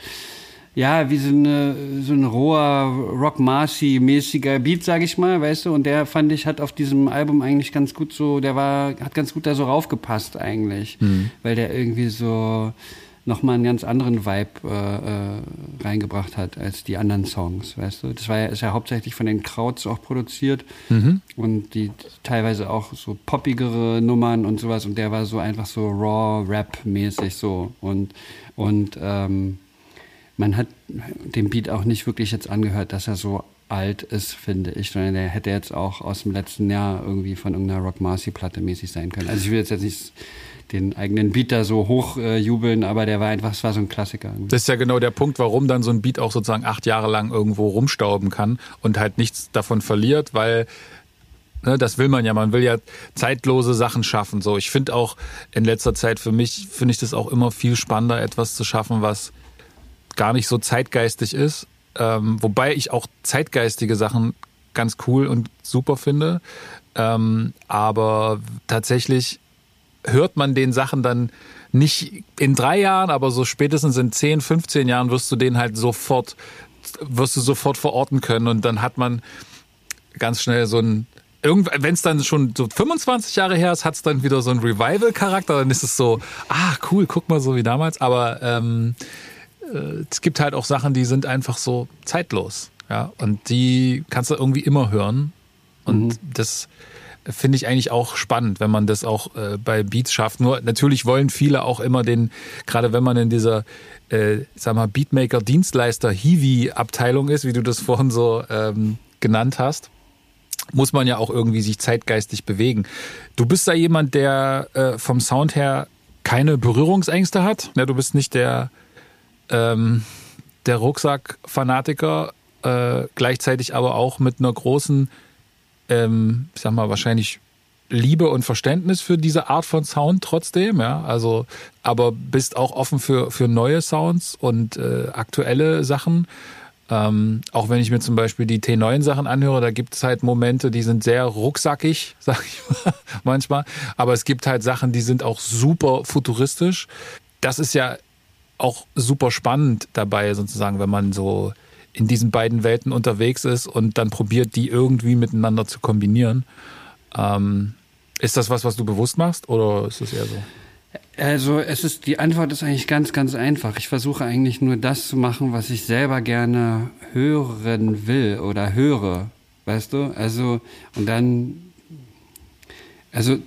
ja, wie so, eine, so ein roher Rock Marcy-mäßiger Beat, sag ich mal, weißt du. Und der fand ich hat auf diesem Album eigentlich ganz gut so, der war, hat ganz gut da so raufgepasst eigentlich, mhm. weil der irgendwie so nochmal einen ganz anderen Vibe äh, äh, reingebracht hat als die anderen Songs, weißt du? Das war ja, ist ja hauptsächlich von den Krauts auch produziert mhm. und die teilweise auch so poppigere Nummern und sowas und der war so einfach so raw Rap-mäßig so und und ähm, man hat dem Beat auch nicht wirklich jetzt angehört, dass er so alt ist, finde ich, sondern der hätte jetzt auch aus dem letzten Jahr irgendwie von irgendeiner Rock Marcy Platte mäßig sein können. Also ich will jetzt, jetzt nicht den eigenen Beat da so hoch äh, jubeln, aber der war einfach, es war so ein Klassiker. Das ist ja genau der Punkt, warum dann so ein Beat auch sozusagen acht Jahre lang irgendwo rumstauben kann und halt nichts davon verliert, weil ne, das will man ja, man will ja zeitlose Sachen schaffen. So, ich finde auch in letzter Zeit für mich finde ich das auch immer viel spannender, etwas zu schaffen, was gar nicht so zeitgeistig ist. Ähm, wobei ich auch zeitgeistige Sachen ganz cool und super finde. Ähm, aber tatsächlich hört man den Sachen dann nicht in drei Jahren, aber so spätestens in 10, 15 Jahren wirst du den halt sofort, wirst du sofort verorten können und dann hat man ganz schnell so ein, wenn es dann schon so 25 Jahre her ist, hat es dann wieder so einen Revival-Charakter, dann ist es so, ah, cool, guck mal so wie damals, aber ähm, äh, es gibt halt auch Sachen, die sind einfach so zeitlos, ja, und die kannst du irgendwie immer hören. Und mhm. das finde ich eigentlich auch spannend, wenn man das auch äh, bei Beats schafft. Nur natürlich wollen viele auch immer den, gerade wenn man in dieser, äh, sag mal, Beatmaker, Dienstleister, Hiwi-Abteilung ist, wie du das <laughs> vorhin so ähm, genannt hast, muss man ja auch irgendwie sich zeitgeistig bewegen. Du bist da jemand, der äh, vom Sound her keine Berührungsängste hat. Ja, du bist nicht der, ähm, der Rucksack-Fanatiker, äh, gleichzeitig aber auch mit einer großen ähm, ich sag mal, wahrscheinlich Liebe und Verständnis für diese Art von Sound trotzdem, ja. Also, aber bist auch offen für, für neue Sounds und äh, aktuelle Sachen. Ähm, auch wenn ich mir zum Beispiel die T9 Sachen anhöre, da gibt es halt Momente, die sind sehr rucksackig, <laughs> sag ich mal, manchmal. Aber es gibt halt Sachen, die sind auch super futuristisch. Das ist ja auch super spannend dabei, sozusagen, wenn man so in diesen beiden Welten unterwegs ist und dann probiert, die irgendwie miteinander zu kombinieren. Ähm, Ist das was, was du bewusst machst oder ist es eher so? Also es ist die Antwort ist eigentlich ganz ganz einfach. Ich versuche eigentlich nur das zu machen, was ich selber gerne hören will oder höre, weißt du? Also und dann also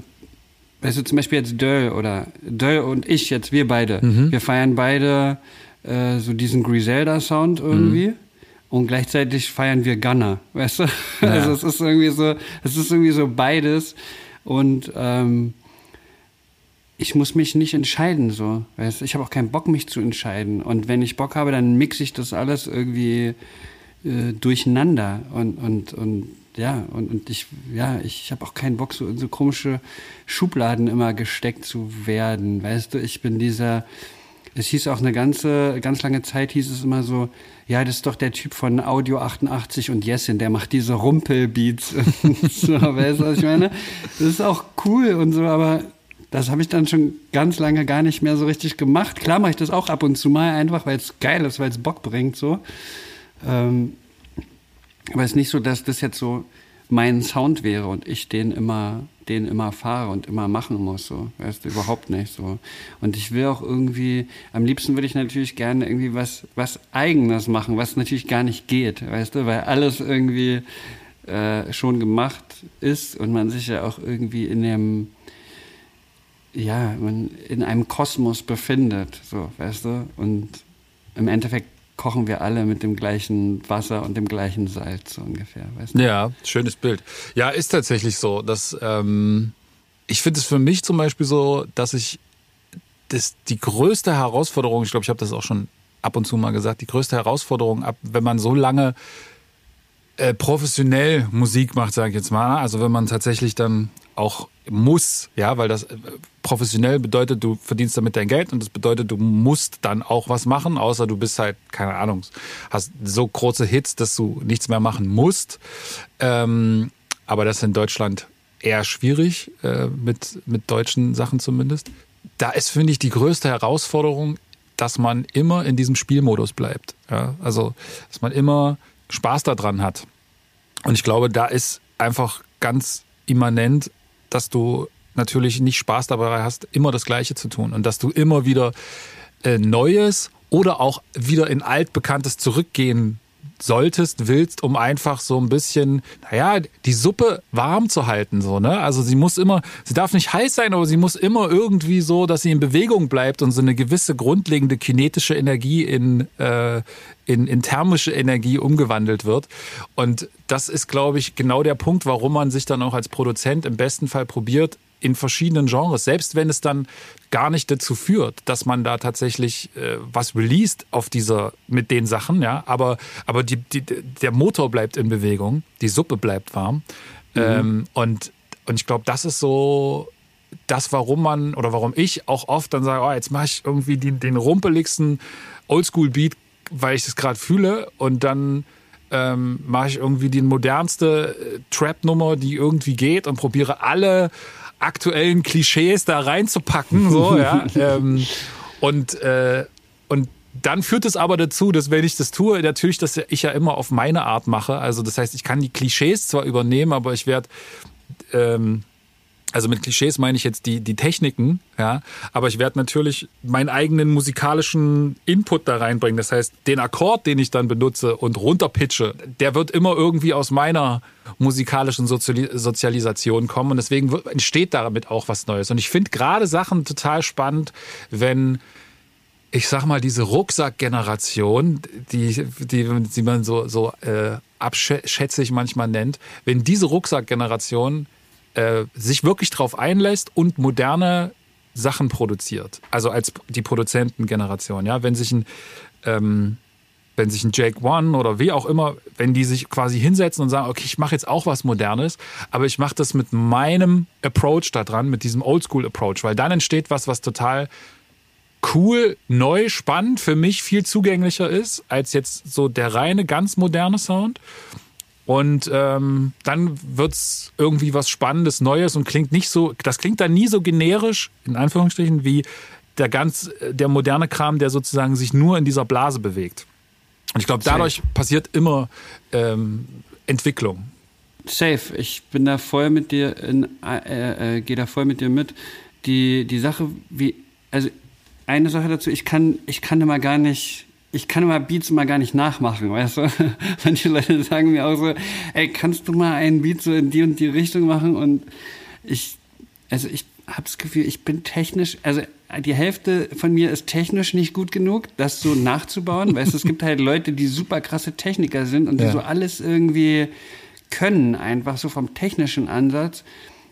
weißt du zum Beispiel jetzt Döll oder Döll und ich jetzt wir beide, mhm. wir feiern beide äh, so diesen Griselda Sound irgendwie. Mhm. Und gleichzeitig feiern wir Gunner, weißt du? <laughs> Ja. Also es ist irgendwie so, es ist irgendwie so beides. Und ähm, ich muss mich nicht entscheiden, so. Weißt? Ich habe auch keinen Bock, mich zu entscheiden. Und wenn ich Bock habe, dann mixe ich das alles irgendwie äh, durcheinander. Und, und, und ja, und, und ich, ja, ich habe auch keinen Bock, so in so komische Schubladen immer gesteckt zu werden. Weißt du, ich bin dieser. Es hieß auch eine ganze, ganz lange Zeit hieß es immer so, ja, das ist doch der Typ von Audio 88 und Jessin, der macht diese Rumpelbeats. <laughs> so, weißt du, was ich meine? Das ist auch cool und so, aber das habe ich dann schon ganz lange gar nicht mehr so richtig gemacht. Klar mache ich das auch ab und zu mal, einfach weil es geil ist, weil es Bock bringt, so. Ähm, aber es ist nicht so, dass das jetzt so mein Sound wäre und ich den immer, den immer fahre und immer machen muss, so. Weißt du, überhaupt nicht, so. Und ich will auch irgendwie, am liebsten würde ich natürlich gerne irgendwie was, was Eigenes machen, was natürlich gar nicht geht, weißt du, weil alles irgendwie äh, schon gemacht ist und man sich ja auch irgendwie in dem, ja, in einem Kosmos befindet, so, weißt du? Und im Endeffekt kochen wir alle mit dem gleichen Wasser und dem gleichen Salz, so ungefähr, weißt du? Ja, schönes Bild. Ja, ist tatsächlich so, dass, ähm, ich finde es für mich zum Beispiel so, dass ich das, die größte Herausforderung, ich glaube, ich habe das auch schon ab und zu mal gesagt, die größte Herausforderung, ab, wenn man so lange äh, professionell Musik macht, sage ich jetzt mal, also wenn man tatsächlich dann auch muss, ja, weil das äh, professionell bedeutet, du verdienst damit dein Geld und das bedeutet, du musst dann auch was machen, außer du bist halt, keine Ahnung, hast so große Hits, dass du nichts mehr machen musst. Ähm, aber das ist in Deutschland eher schwierig, äh, mit, mit deutschen Sachen zumindest. Da ist, finde ich, die größte Herausforderung, dass man immer in diesem Spielmodus bleibt. Ja? Also, dass man immer Spaß daran hat. Und ich glaube, da ist einfach ganz immanent dass du natürlich nicht Spaß dabei hast, immer das Gleiche zu tun und dass du immer wieder äh, Neues oder auch wieder in altbekanntes zurückgehen solltest, willst, um einfach so ein bisschen, naja, die Suppe warm zu halten, so, ne? Also sie muss immer, sie darf nicht heiß sein, aber sie muss immer irgendwie so, dass sie in Bewegung bleibt und so eine gewisse grundlegende kinetische Energie in, äh, in, in thermische Energie umgewandelt wird. Und das ist, glaube ich, genau der Punkt, warum man sich dann auch als Produzent im besten Fall probiert, in verschiedenen Genres, selbst wenn es dann gar nicht dazu führt, dass man da tatsächlich äh, was released auf dieser mit den Sachen, ja, aber aber die, die, der Motor bleibt in Bewegung, die Suppe bleibt warm mhm. ähm, und und ich glaube, das ist so das, warum man oder warum ich auch oft dann sage, oh, jetzt mache ich irgendwie den, den rumpeligsten Oldschool-Beat, weil ich das gerade fühle und dann ähm, mache ich irgendwie die modernste äh, Trap-Nummer, die irgendwie geht und probiere alle aktuellen Klischees da reinzupacken. So, ja. <laughs> ähm, und, äh, und dann führt es aber dazu, dass wenn ich das tue, natürlich, dass ich ja immer auf meine Art mache. Also das heißt, ich kann die Klischees zwar übernehmen, aber ich werde ähm, also mit Klischees meine ich jetzt die, die Techniken, ja, aber ich werde natürlich meinen eigenen musikalischen Input da reinbringen. Das heißt, den Akkord, den ich dann benutze und runterpitche, der wird immer irgendwie aus meiner musikalischen Soziali Sozialisation kommen und deswegen entsteht damit auch was Neues. Und ich finde gerade Sachen total spannend, wenn ich sag mal, diese Rucksackgeneration, die, die, die man so, so äh, abschätzig manchmal nennt, wenn diese Rucksackgeneration äh, sich wirklich drauf einlässt und moderne Sachen produziert. Also als die Produzentengeneration, ja, wenn sich ein ähm, wenn sich ein Jake One oder wie auch immer, wenn die sich quasi hinsetzen und sagen, okay, ich mache jetzt auch was Modernes, aber ich mache das mit meinem Approach da dran, mit diesem Oldschool-Approach, weil dann entsteht was, was total cool, neu, spannend, für mich viel zugänglicher ist, als jetzt so der reine, ganz moderne Sound. Und ähm, dann wird's irgendwie was Spannendes, Neues und klingt nicht so, das klingt dann nie so generisch, in Anführungsstrichen, wie der ganz, der moderne Kram, der sozusagen sich nur in dieser Blase bewegt. Und ich glaube, dadurch passiert immer ähm, Entwicklung. safe. Ich bin da voll mit dir, in, äh, äh, gehe da voll mit dir mit. Die, die Sache, wie, also eine Sache dazu, ich kann, ich kann immer gar nicht, ich kann immer Beats immer gar nicht nachmachen, weißt du? <laughs> Manche Leute sagen mir auch so, ey, kannst du mal einen Beat so in die und die Richtung machen? Und ich, also ich habe das Gefühl, ich bin technisch, also die Hälfte von mir ist technisch nicht gut genug, das so nachzubauen. <laughs> weißt du, es gibt halt Leute, die super krasse Techniker sind und die ja. so alles irgendwie können, einfach so vom technischen Ansatz.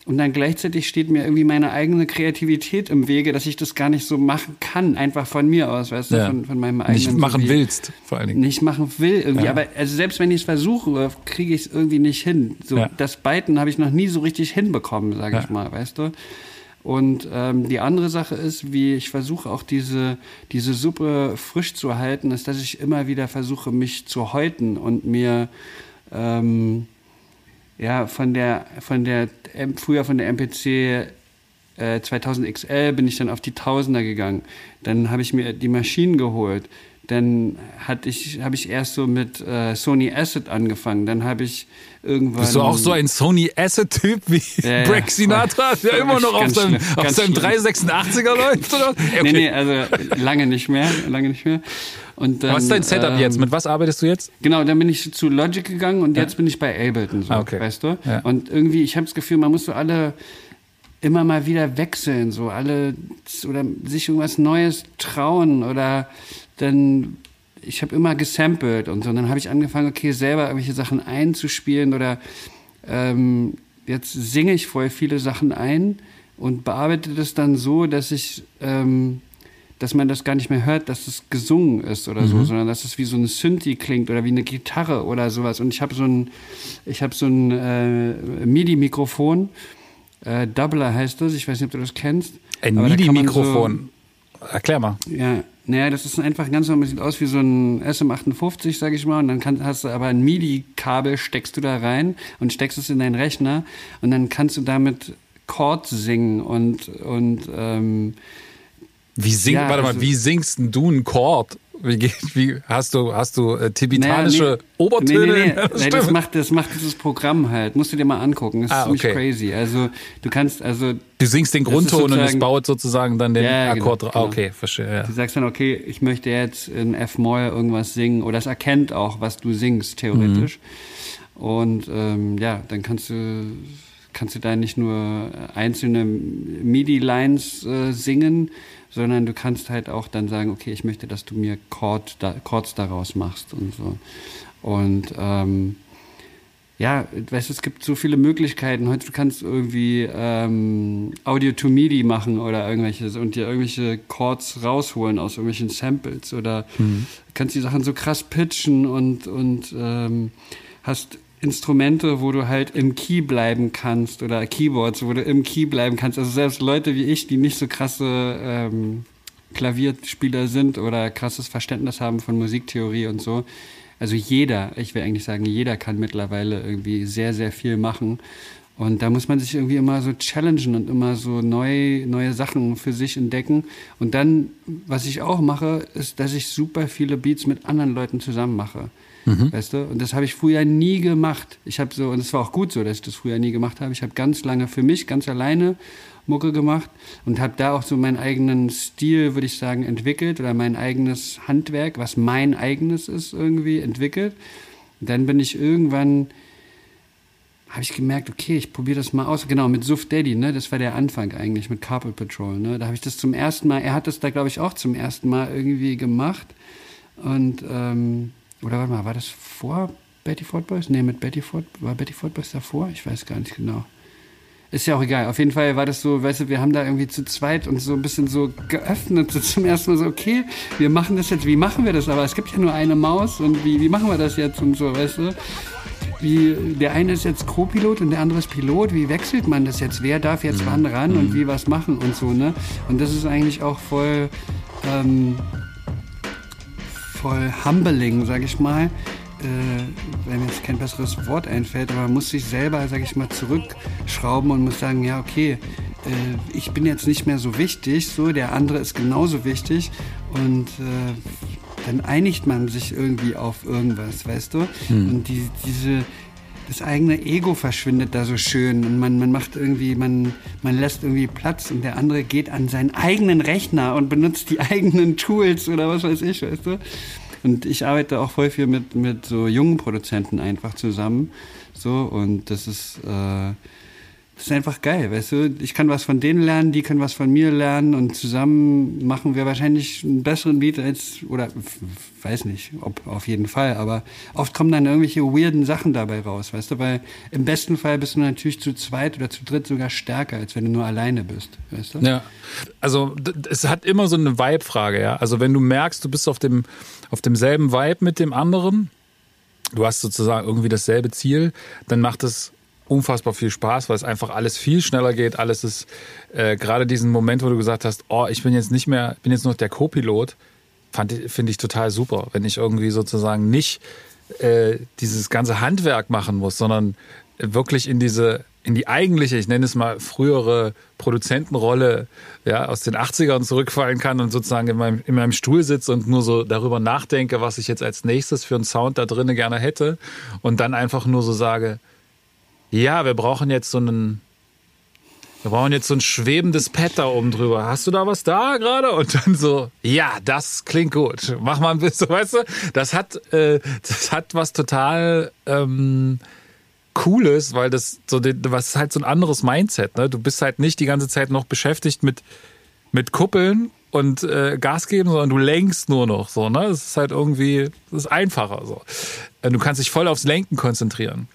Und dann gleichzeitig steht mir irgendwie meine eigene Kreativität im Wege, dass ich das gar nicht so machen kann, einfach von mir aus, weißt du, ja. von, von meinem eigenen. Nicht machen so willst, vor allen Dingen. Nicht machen will irgendwie. Ja. Aber also selbst wenn ich es versuche, kriege ich es irgendwie nicht hin. So ja. das Beiten habe ich noch nie so richtig hinbekommen, sage ich mal, weißt du. Und ähm, die andere Sache ist, wie ich versuche auch diese, diese Suppe frisch zu halten, ist, dass ich immer wieder versuche, mich zu häuten und mir ähm, ja, von der, von der, früher von der MPC äh, 2000 XL bin ich dann auf die Tausender gegangen. Dann habe ich mir die Maschinen geholt. Dann hatte ich, habe ich erst so mit äh, Sony Asset angefangen. Dann habe ich irgendwann. Bist du auch so ein Sony Asset-Typ wie ja, Breck Sinatra, der immer noch auf seinem, auf seinem 386er läuft? Oder? <laughs> Okay. Nee, nee, also lange nicht mehr. Lange nicht mehr. Und dann, was ist dein Setup ähm, jetzt? Mit was arbeitest du jetzt? Genau, dann bin ich zu Logic gegangen und ja. jetzt bin ich bei Ableton, so, ah, okay. weißt du? Ja. Und irgendwie, ich habe das Gefühl, man muss so alle immer mal wieder wechseln, so alle oder sich irgendwas Neues trauen oder dann ich habe immer gesampelt und so. Und dann habe ich angefangen, okay, selber irgendwelche Sachen einzuspielen oder ähm, jetzt singe ich voll viele Sachen ein und bearbeite das dann so, dass ich ähm, dass man das gar nicht mehr hört, dass es gesungen ist oder mhm. so, sondern dass es wie so ein Synthi klingt oder wie eine Gitarre oder sowas. Und ich habe so ein, ich habe so ein äh, MIDI-Mikrofon, äh, Doubler heißt das, ich weiß nicht, ob du das kennst. Ein MIDI-Mikrofon. Erklär mal. Ja, naja, das ist einfach ganz normal, sieht aus wie so ein SM58, sag ich mal, und dann kann, hast du aber ein MIDI-Kabel, steckst du da rein und steckst es in deinen Rechner und dann kannst du damit Chords singen und, und ähm, wie sing, ja, warte also, wie singst du einen Chord? Wie, wie hast du hast du äh, tibetanische naja, nee, Obertöne? Nee, nee, nee. nee das macht das macht dieses Programm halt. Musst du dir mal angucken. Das ist ah, ziemlich okay. crazy. Also du kannst also du singst den Grundton und es baut sozusagen dann den ja, Akkord. Genau, genau. okay, verstehe. Ja. Du sagst dann okay, ich möchte jetzt in F Moll irgendwas singen oder es erkennt auch, was du singst theoretisch. Mhm. Und ähm, ja, dann kannst du kannst du da nicht nur einzelne MIDI-Lines äh, singen, sondern du kannst halt auch dann sagen, okay, ich möchte, dass du mir Chord da, Chords daraus machst und so. Und ähm, ja, weißt du, es gibt so viele Möglichkeiten. Heute du kannst irgendwie ähm, Audio to MIDI machen oder irgendwelches und dir irgendwelche Chords rausholen aus irgendwelchen Samples oder mhm. kannst die Sachen so krass pitchen und und ähm, hast Instrumente, wo du halt im Key bleiben kannst oder Keyboards, wo du im Key bleiben kannst. Also selbst Leute wie ich, die nicht so krasse ähm, Klavierspieler sind oder krasses Verständnis haben von Musiktheorie und so. Also jeder, ich will eigentlich sagen, jeder kann mittlerweile irgendwie sehr, sehr viel machen. Und da muss man sich irgendwie immer so challengen und immer so neu, neue Sachen für sich entdecken. Und dann, was ich auch mache, ist, dass ich super viele Beats mit anderen Leuten zusammen mache. Mhm. Weißt du? Und das habe ich früher nie gemacht. Ich habe so, und es war auch gut so, dass ich das früher nie gemacht habe. Ich habe ganz lange für mich, ganz alleine Mucke gemacht und habe da auch so meinen eigenen Stil, würde ich sagen, entwickelt oder mein eigenes Handwerk, was mein eigenes ist, irgendwie entwickelt. Und dann bin ich irgendwann habe ich gemerkt, okay, ich probiere das mal aus. Genau, mit Suf Daddy, ne? Das war der Anfang eigentlich mit Carpet Patrol, ne? Da habe ich das zum ersten Mal, er hat das da, glaube ich, auch zum ersten Mal irgendwie gemacht. Und ähm, oder warte mal, war das vor Betty Ford Boys? Nee, mit Betty Ford, war Betty Ford Boys davor? Ich weiß gar nicht genau. Ist ja auch egal. Auf jeden Fall war das so, weißt du, wir haben da irgendwie zu zweit und so ein bisschen so geöffnet, <laughs> so zum ersten Mal so, okay, wir machen das jetzt, wie machen wir das? Aber es gibt ja nur eine Maus und wie, wie machen wir das jetzt und so, weißt du? Wie, der eine ist jetzt Co-Pilot und der andere ist Pilot. Wie wechselt man das jetzt? Wer darf jetzt wann ran und wie was machen und so, ne? Und das ist eigentlich auch voll, ähm, voll humbling, sag ich mal. Äh, wenn mir jetzt kein besseres Wort einfällt, aber man muss sich selber, sag ich mal, zurückschrauben und muss sagen, ja, okay, äh, ich bin jetzt nicht mehr so wichtig, so, der andere ist genauso wichtig und äh, dann einigt man sich irgendwie auf irgendwas, weißt du? Hm. Und die, diese, das eigene Ego verschwindet da so schön und man, man macht irgendwie, man, man lässt irgendwie Platz und der andere geht an seinen eigenen Rechner und benutzt die <laughs> eigenen Tools oder was weiß ich, weißt du? Und ich arbeite auch voll viel mit, mit so jungen Produzenten einfach zusammen. So, und das ist, äh, das ist einfach geil, weißt du? Ich kann was von denen lernen, die können was von mir lernen und zusammen machen wir wahrscheinlich einen besseren Beat als, oder weiß nicht, ob auf jeden Fall, aber oft kommen dann irgendwelche weirden Sachen dabei raus, weißt du? Weil im besten Fall bist du natürlich zu zweit oder zu dritt sogar stärker, als wenn du nur alleine bist, weißt du? Ja, also es hat immer so eine Vibe-Frage, ja. Also wenn du merkst, du bist auf dem, auf demselben Vibe mit dem anderen, du hast sozusagen irgendwie dasselbe Ziel, dann macht es unfassbar viel Spaß, weil es einfach alles viel schneller geht. Alles ist äh, gerade diesen Moment, wo du gesagt hast, oh, ich bin jetzt nicht mehr, bin jetzt nur der Co-Pilot, finde ich total super, wenn ich irgendwie sozusagen nicht äh, dieses ganze Handwerk machen muss, sondern wirklich in diese in die eigentliche, ich nenne es mal frühere Produzentenrolle ja, aus den 80ern zurückfallen kann und sozusagen in meinem, in meinem Stuhl sitze und nur so darüber nachdenke, was ich jetzt als nächstes für einen Sound da drinnen gerne hätte und dann einfach nur so sage, ja, wir brauchen jetzt so einen, wir brauchen jetzt so ein schwebendes Pad da oben drüber. Hast du da was da gerade? Und dann so, ja, das klingt gut. Mach mal ein bisschen, <laughs> weißt du? Das hat, äh, das hat was total ähm, Cooles, weil das so, was ist halt so ein anderes Mindset. Ne? Du bist halt nicht die ganze Zeit noch beschäftigt mit mit Kuppeln und äh, Gas geben, sondern du lenkst nur noch so. Ne? Das ist halt irgendwie, das ist einfacher so. Äh, du kannst dich voll aufs Lenken konzentrieren.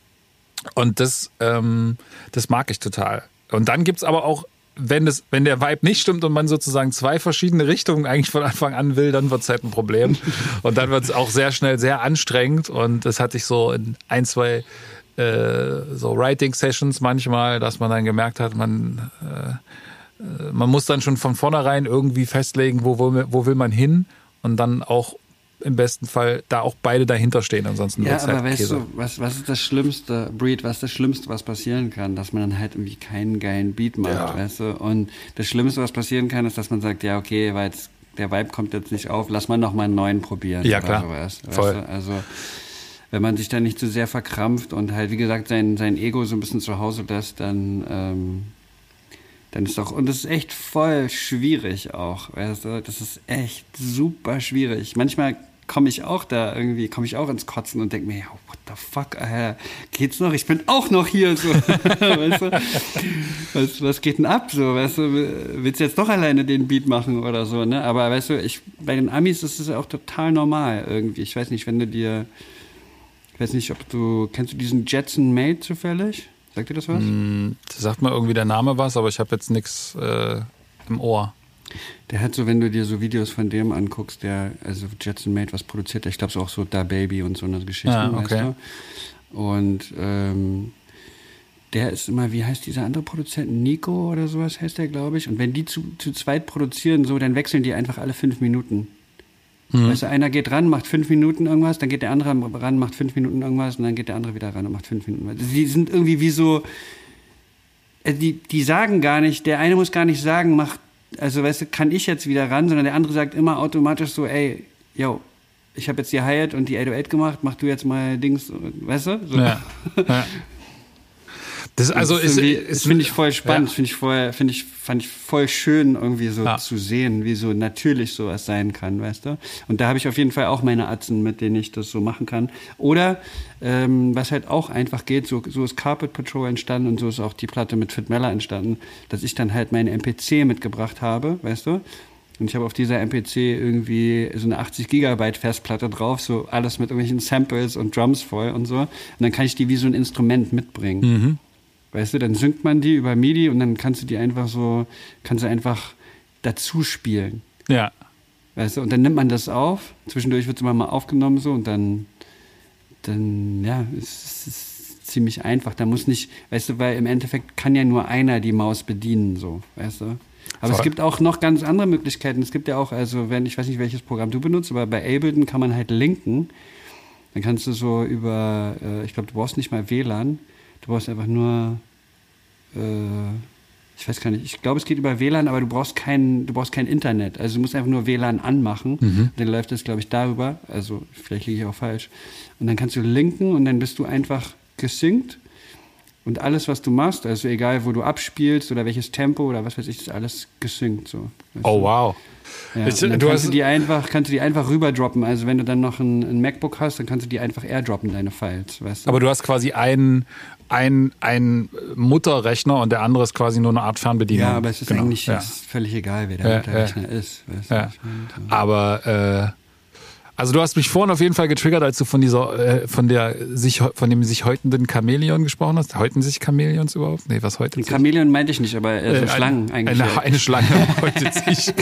Und das, ähm, das mag ich total. Und dann gibt's aber auch, wenn, das, wenn der Vibe nicht stimmt und man sozusagen zwei verschiedene Richtungen eigentlich von Anfang an will, dann wird's halt ein Problem. <laughs> Und dann wird's auch sehr schnell sehr anstrengend. Und das hatte ich so in ein, zwei äh, so Writing-Sessions manchmal, dass man dann gemerkt hat, man, äh, äh man muss dann schon von vornherein irgendwie festlegen, wo, wo, wo will man hin und dann auch im besten Fall da auch beide dahinter stehen, ansonsten Ja, aber halt weißt Käse. du, was, was ist das Schlimmste, Breed, was ist das Schlimmste, was passieren kann? Dass man dann halt irgendwie keinen geilen Beat macht, ja. weißt du? Und das Schlimmste, was passieren kann, ist, dass man sagt, ja, okay, weil jetzt, der Vibe kommt jetzt nicht auf, lass mal noch mal einen neuen probieren. Ja, klar. Sowas, Voll. Du? Also, wenn man sich da nicht zu so sehr verkrampft und halt, wie gesagt, sein, sein Ego so ein bisschen zu Hause lässt, dann, ähm, dann ist doch, und das ist echt voll schwierig auch, weißt du? Das ist echt super schwierig. Manchmal komme ich auch da irgendwie, komme ich auch ins Kotzen und denke mir, ja, what the fuck, Alter, geht's noch? Ich bin auch noch hier, so, <laughs> weißt du? Was, was geht denn ab, so, weißt du? Willst du jetzt doch alleine den Beat machen oder so, ne? Aber weißt du, ich, bei den Amis ist es auch total normal irgendwie. Ich weiß nicht, wenn du dir, ich weiß nicht, ob du, kennst du diesen Jetson Made zufällig? Sagt dir das was? Mm, sagt mir irgendwie der Name was, aber ich habe jetzt nichts äh, im Ohr. Der hat so, wenn du dir so Videos von dem anguckst, der, also Jetson Made was produziert, ich glaube so auch so Da Baby und so eine Geschichte, ah, okay. Und ähm, der ist immer, wie heißt dieser andere Produzent? Nico oder sowas heißt der, glaube ich. Und wenn die zu, zu zweit produzieren, so, dann wechseln die einfach alle fünf Minuten. Mhm. Weißt du, einer geht ran, macht fünf Minuten irgendwas, dann geht der andere ran, macht fünf Minuten irgendwas und dann geht der andere wieder ran und macht fünf Minuten. Die sind irgendwie wie so, äh, die, die sagen gar nicht, der eine muss gar nicht sagen, macht also weißt du, kann ich jetzt wieder ran, sondern der andere sagt immer automatisch so, ey, yo, ich habe jetzt die Hi-Hat und die 808 gemacht, mach du jetzt mal Dings, weißt du? So. Ja. <laughs> ja. Das, also das finde ich voll spannend, ja. finde ich voll, finde ich, fand ich voll schön irgendwie so ja. zu sehen, wie so natürlich sowas sein kann, weißt du? Und da habe ich auf jeden Fall auch meine Atzen, mit denen ich das so machen kann. Oder ähm, was halt auch einfach geht, so, so ist Carpet Patrol entstanden und so ist auch die Platte mit Fit Meller entstanden, dass ich dann halt meine MPC mitgebracht habe, weißt du? Und ich habe auf dieser MPC irgendwie so eine 80 Gigabyte Festplatte drauf, so alles mit irgendwelchen Samples und Drums voll und so. Und dann kann ich die wie so ein Instrument mitbringen. Mhm. Weißt du, dann synkt man die über MIDI und dann kannst du die einfach so, kannst du einfach dazu spielen. Ja. Weißt du, und dann nimmt man das auf, zwischendurch wird es immer mal aufgenommen so und dann, dann, ja, es ist ziemlich einfach. Da muss nicht, weißt du, weil im Endeffekt kann ja nur einer die Maus bedienen, so, weißt du. Aber Voll. es gibt auch noch ganz andere Möglichkeiten. Es gibt ja auch, also wenn, ich weiß nicht, welches Programm du benutzt, aber bei Ableton kann man halt linken. Dann kannst du so über, äh, ich glaube, du brauchst nicht mal WLAN Du brauchst einfach nur, äh, ich weiß gar nicht, ich glaube, es geht über WLAN, aber du brauchst kein, du brauchst kein Internet. Also du musst einfach nur WLAN anmachen. Mhm. Dann läuft das, glaube ich, darüber. Also vielleicht liege ich auch falsch. Und dann kannst du linken und dann bist du einfach gesynkt. Und alles, was du machst, also egal, wo du abspielst oder welches Tempo oder was weiß ich, ist alles gesynkt. So. Oh, wow. Ja, ich, dann du kannst, du die einfach, kannst du die einfach rüberdroppen. Also wenn du dann noch ein, ein, MacBook hast, dann kannst du die einfach airdroppen, deine Files. Weißt du? Aber du hast quasi einen ein, ein Mutterrechner und der andere ist quasi nur eine Art Fernbedienung. Ja, aber es ist genau. eigentlich ja. ist völlig egal, wer der Mutterrechner ist. Weißt du. Aber äh, also du hast mich vorhin auf jeden Fall getriggert, als du von dieser, äh, von der sich, von dem sich häutenden Chamäleon gesprochen hast. Häuten sich Chamäleons überhaupt? Nee, was heute? Chamäleon meinte ich nicht, aber äh, so äh, Schlangen ein, eigentlich. Eine, eine Schlange <laughs> häutet sich.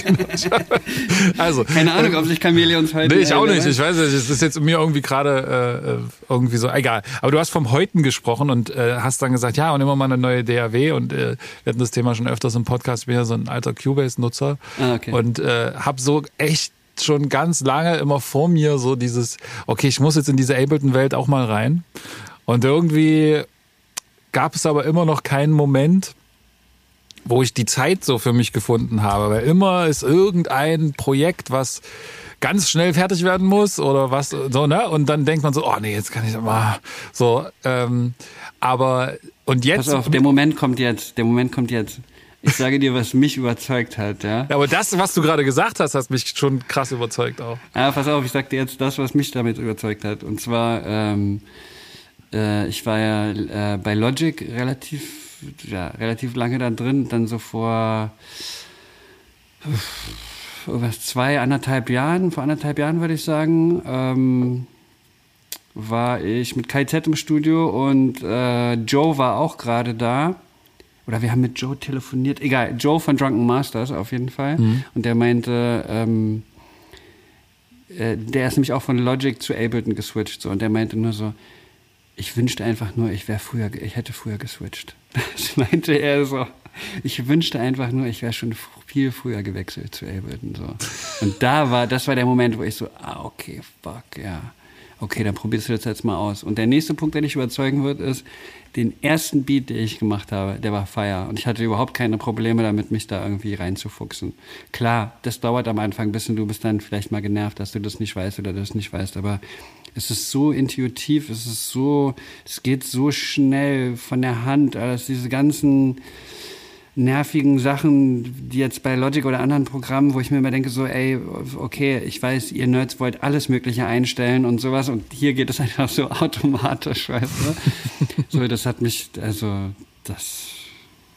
also keine Ahnung, ob sich Chamäleons häuten. Nee, ich auch nicht. Ich weiß nicht. Es ist jetzt mir irgendwie gerade äh, irgendwie so egal. Aber du hast vom Häuten gesprochen und äh, hast dann gesagt, ja und immer mal eine neue DAW und äh, wir hatten das Thema schon öfters im Podcast. Ich bin ja so ein alter Cubase-Nutzer ah, okay. und äh, habe so echt schon ganz lange immer vor mir so dieses, okay, ich muss jetzt in diese Ableton-Welt auch mal rein. Und irgendwie gab es aber immer noch keinen Moment, wo ich die Zeit so für mich gefunden habe. Weil immer ist irgendein Projekt, was ganz schnell fertig werden muss oder was so, ne? Und dann denkt man so, oh nee, jetzt kann ich mal so. Ähm, aber und jetzt. Pass auf, der Moment kommt jetzt. Der Moment kommt jetzt. Ich sage dir, was mich überzeugt hat, ja. ja aber das, was du gerade gesagt hast, hat mich schon krass überzeugt auch. Ja, pass auf, ich sag dir jetzt das, was mich damit überzeugt hat. Und zwar, ähm, äh, ich war ja äh, bei Logic relativ, ja, relativ lange da drin, dann so vor was zwei, anderthalb Jahren, vor anderthalb Jahren würde ich sagen, ähm, war ich mit KZ im Studio und äh, Joe war auch gerade da oder wir haben mit Joe telefoniert, egal, Joe von Drunken Masters auf jeden Fall. Mhm. Und der meinte, ähm, äh, der ist nämlich auch von Logic zu Ableton geswitcht. So, und der meinte nur so, ich wünschte einfach nur, ich wäre früher, ich hätte früher geswitcht. <laughs> Das meinte er so. Ich wünschte einfach nur, ich wäre schon viel früher gewechselt zu Ableton. So. Und da war, das war der Moment, wo ich so, ah, okay, fuck, ja. Okay, dann probierst du das jetzt mal aus. Und der nächste Punkt, der dich überzeugen wird, ist, den ersten Beat, den ich gemacht habe, der war Fire. Und ich hatte überhaupt keine Probleme damit, mich da irgendwie reinzufuchsen. Klar, das dauert am Anfang ein bisschen. Du bist dann vielleicht mal genervt, dass du das nicht weißt oder das nicht weißt. Aber es ist so intuitiv, es ist so, es geht so schnell von der Hand. Alles diese ganzen nervigen Sachen, die jetzt bei Logic oder anderen Programmen, wo ich mir immer denke, so, ey, okay, ich weiß, ihr Nerds wollt alles Mögliche einstellen und sowas und hier geht es <laughs> einfach so automatisch, weißt du? so, das hat mich, also, das,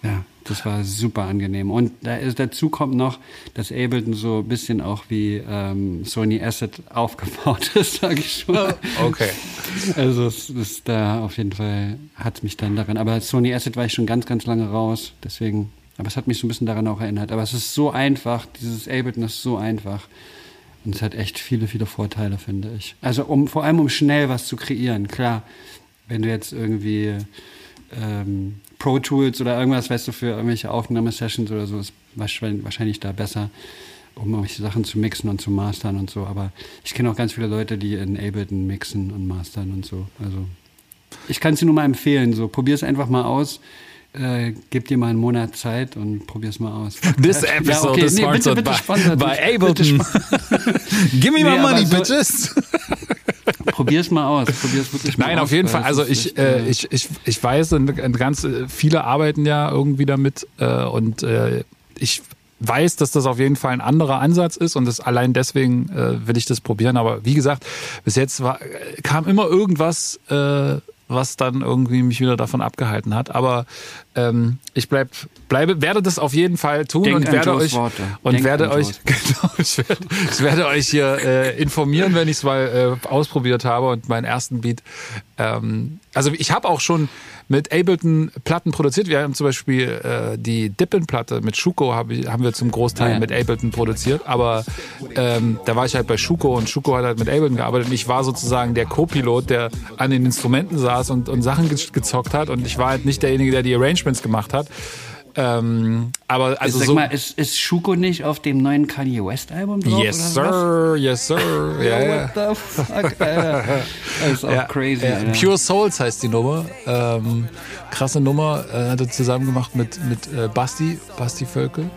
ja, das war super angenehm. Und da ist, dazu kommt noch, dass Ableton so ein bisschen auch wie ähm, Sony Asset <laughs> aufgebaut ist, sage ich schon. Okay. Also es ist da auf jeden Fall hat mich dann daran. Aber Sony Asset war ich schon ganz, ganz lange raus. Deswegen, aber es hat mich so ein bisschen daran auch erinnert. Aber es ist so einfach, dieses Ableton ist so einfach. Und es hat echt viele, viele Vorteile, finde ich. Also um vor allem um schnell was zu kreieren. Klar, wenn du jetzt irgendwie ähm, Pro Tools oder irgendwas, weißt du, für irgendwelche Aufnahmesessions oder so, ist wahrscheinlich da besser, um irgendwelche Sachen zu mixen und zu mastern und so. Aber ich kenne auch ganz viele Leute, die in Ableton mixen und mastern und so. Also ich kann es dir nur mal empfehlen. So, probier es einfach mal aus. Äh, gib dir mal einen Monat Zeit und probier es mal aus. <laughs> This episode ja, okay. is sponsored nee, bitte, bitte by, by Ableton. <laughs> Give me nee, my money, so, bitches. <laughs> Probier's mal aus. Probier's wirklich mal Nein, auf jeden Fall. Also ich, äh, ich, ich, ich weiß, ganz äh, viele arbeiten ja irgendwie damit äh, und äh, ich weiß, dass das auf jeden Fall ein anderer Ansatz ist und das allein deswegen äh, will ich das probieren. Aber wie gesagt, bis jetzt war, kam immer irgendwas äh, was dann irgendwie mich wieder davon abgehalten hat. Aber ähm, ich bleib, bleibe, werde das auf jeden Fall tun Denk und werde euch Worte. und Denk werde euch <laughs> genau, ich werde, ich werde euch hier äh, informieren, wenn ich es mal äh, ausprobiert habe und meinen ersten Beat. Ähm, also ich habe auch schon mit Ableton Platten produziert. Wir haben zum Beispiel äh, die Dippin-Platte mit Schuko hab ich, haben wir zum Großteil ja. mit Ableton produziert. Aber ähm, da war ich halt bei Schuko und Schuko hat halt mit Ableton gearbeitet. Und ich war sozusagen der Co-Pilot, der an den Instrumenten saß und, und Sachen gezockt hat. Und ich war halt nicht derjenige, der die Arrangements gemacht hat. Ähm, aber also Sag so, mal, ist, ist Schuko nicht auf dem neuen Kanye West Album drauf? Yes, sir, was? yes, sir. <laughs> Ja, yeah, What the fuck, Alter. Das ist auch ja, crazy. Ja. Pure Souls heißt die Nummer. Ähm, krasse Nummer. Äh, hat er zusammen gemacht mit, mit äh, Basti, Basti Völkel.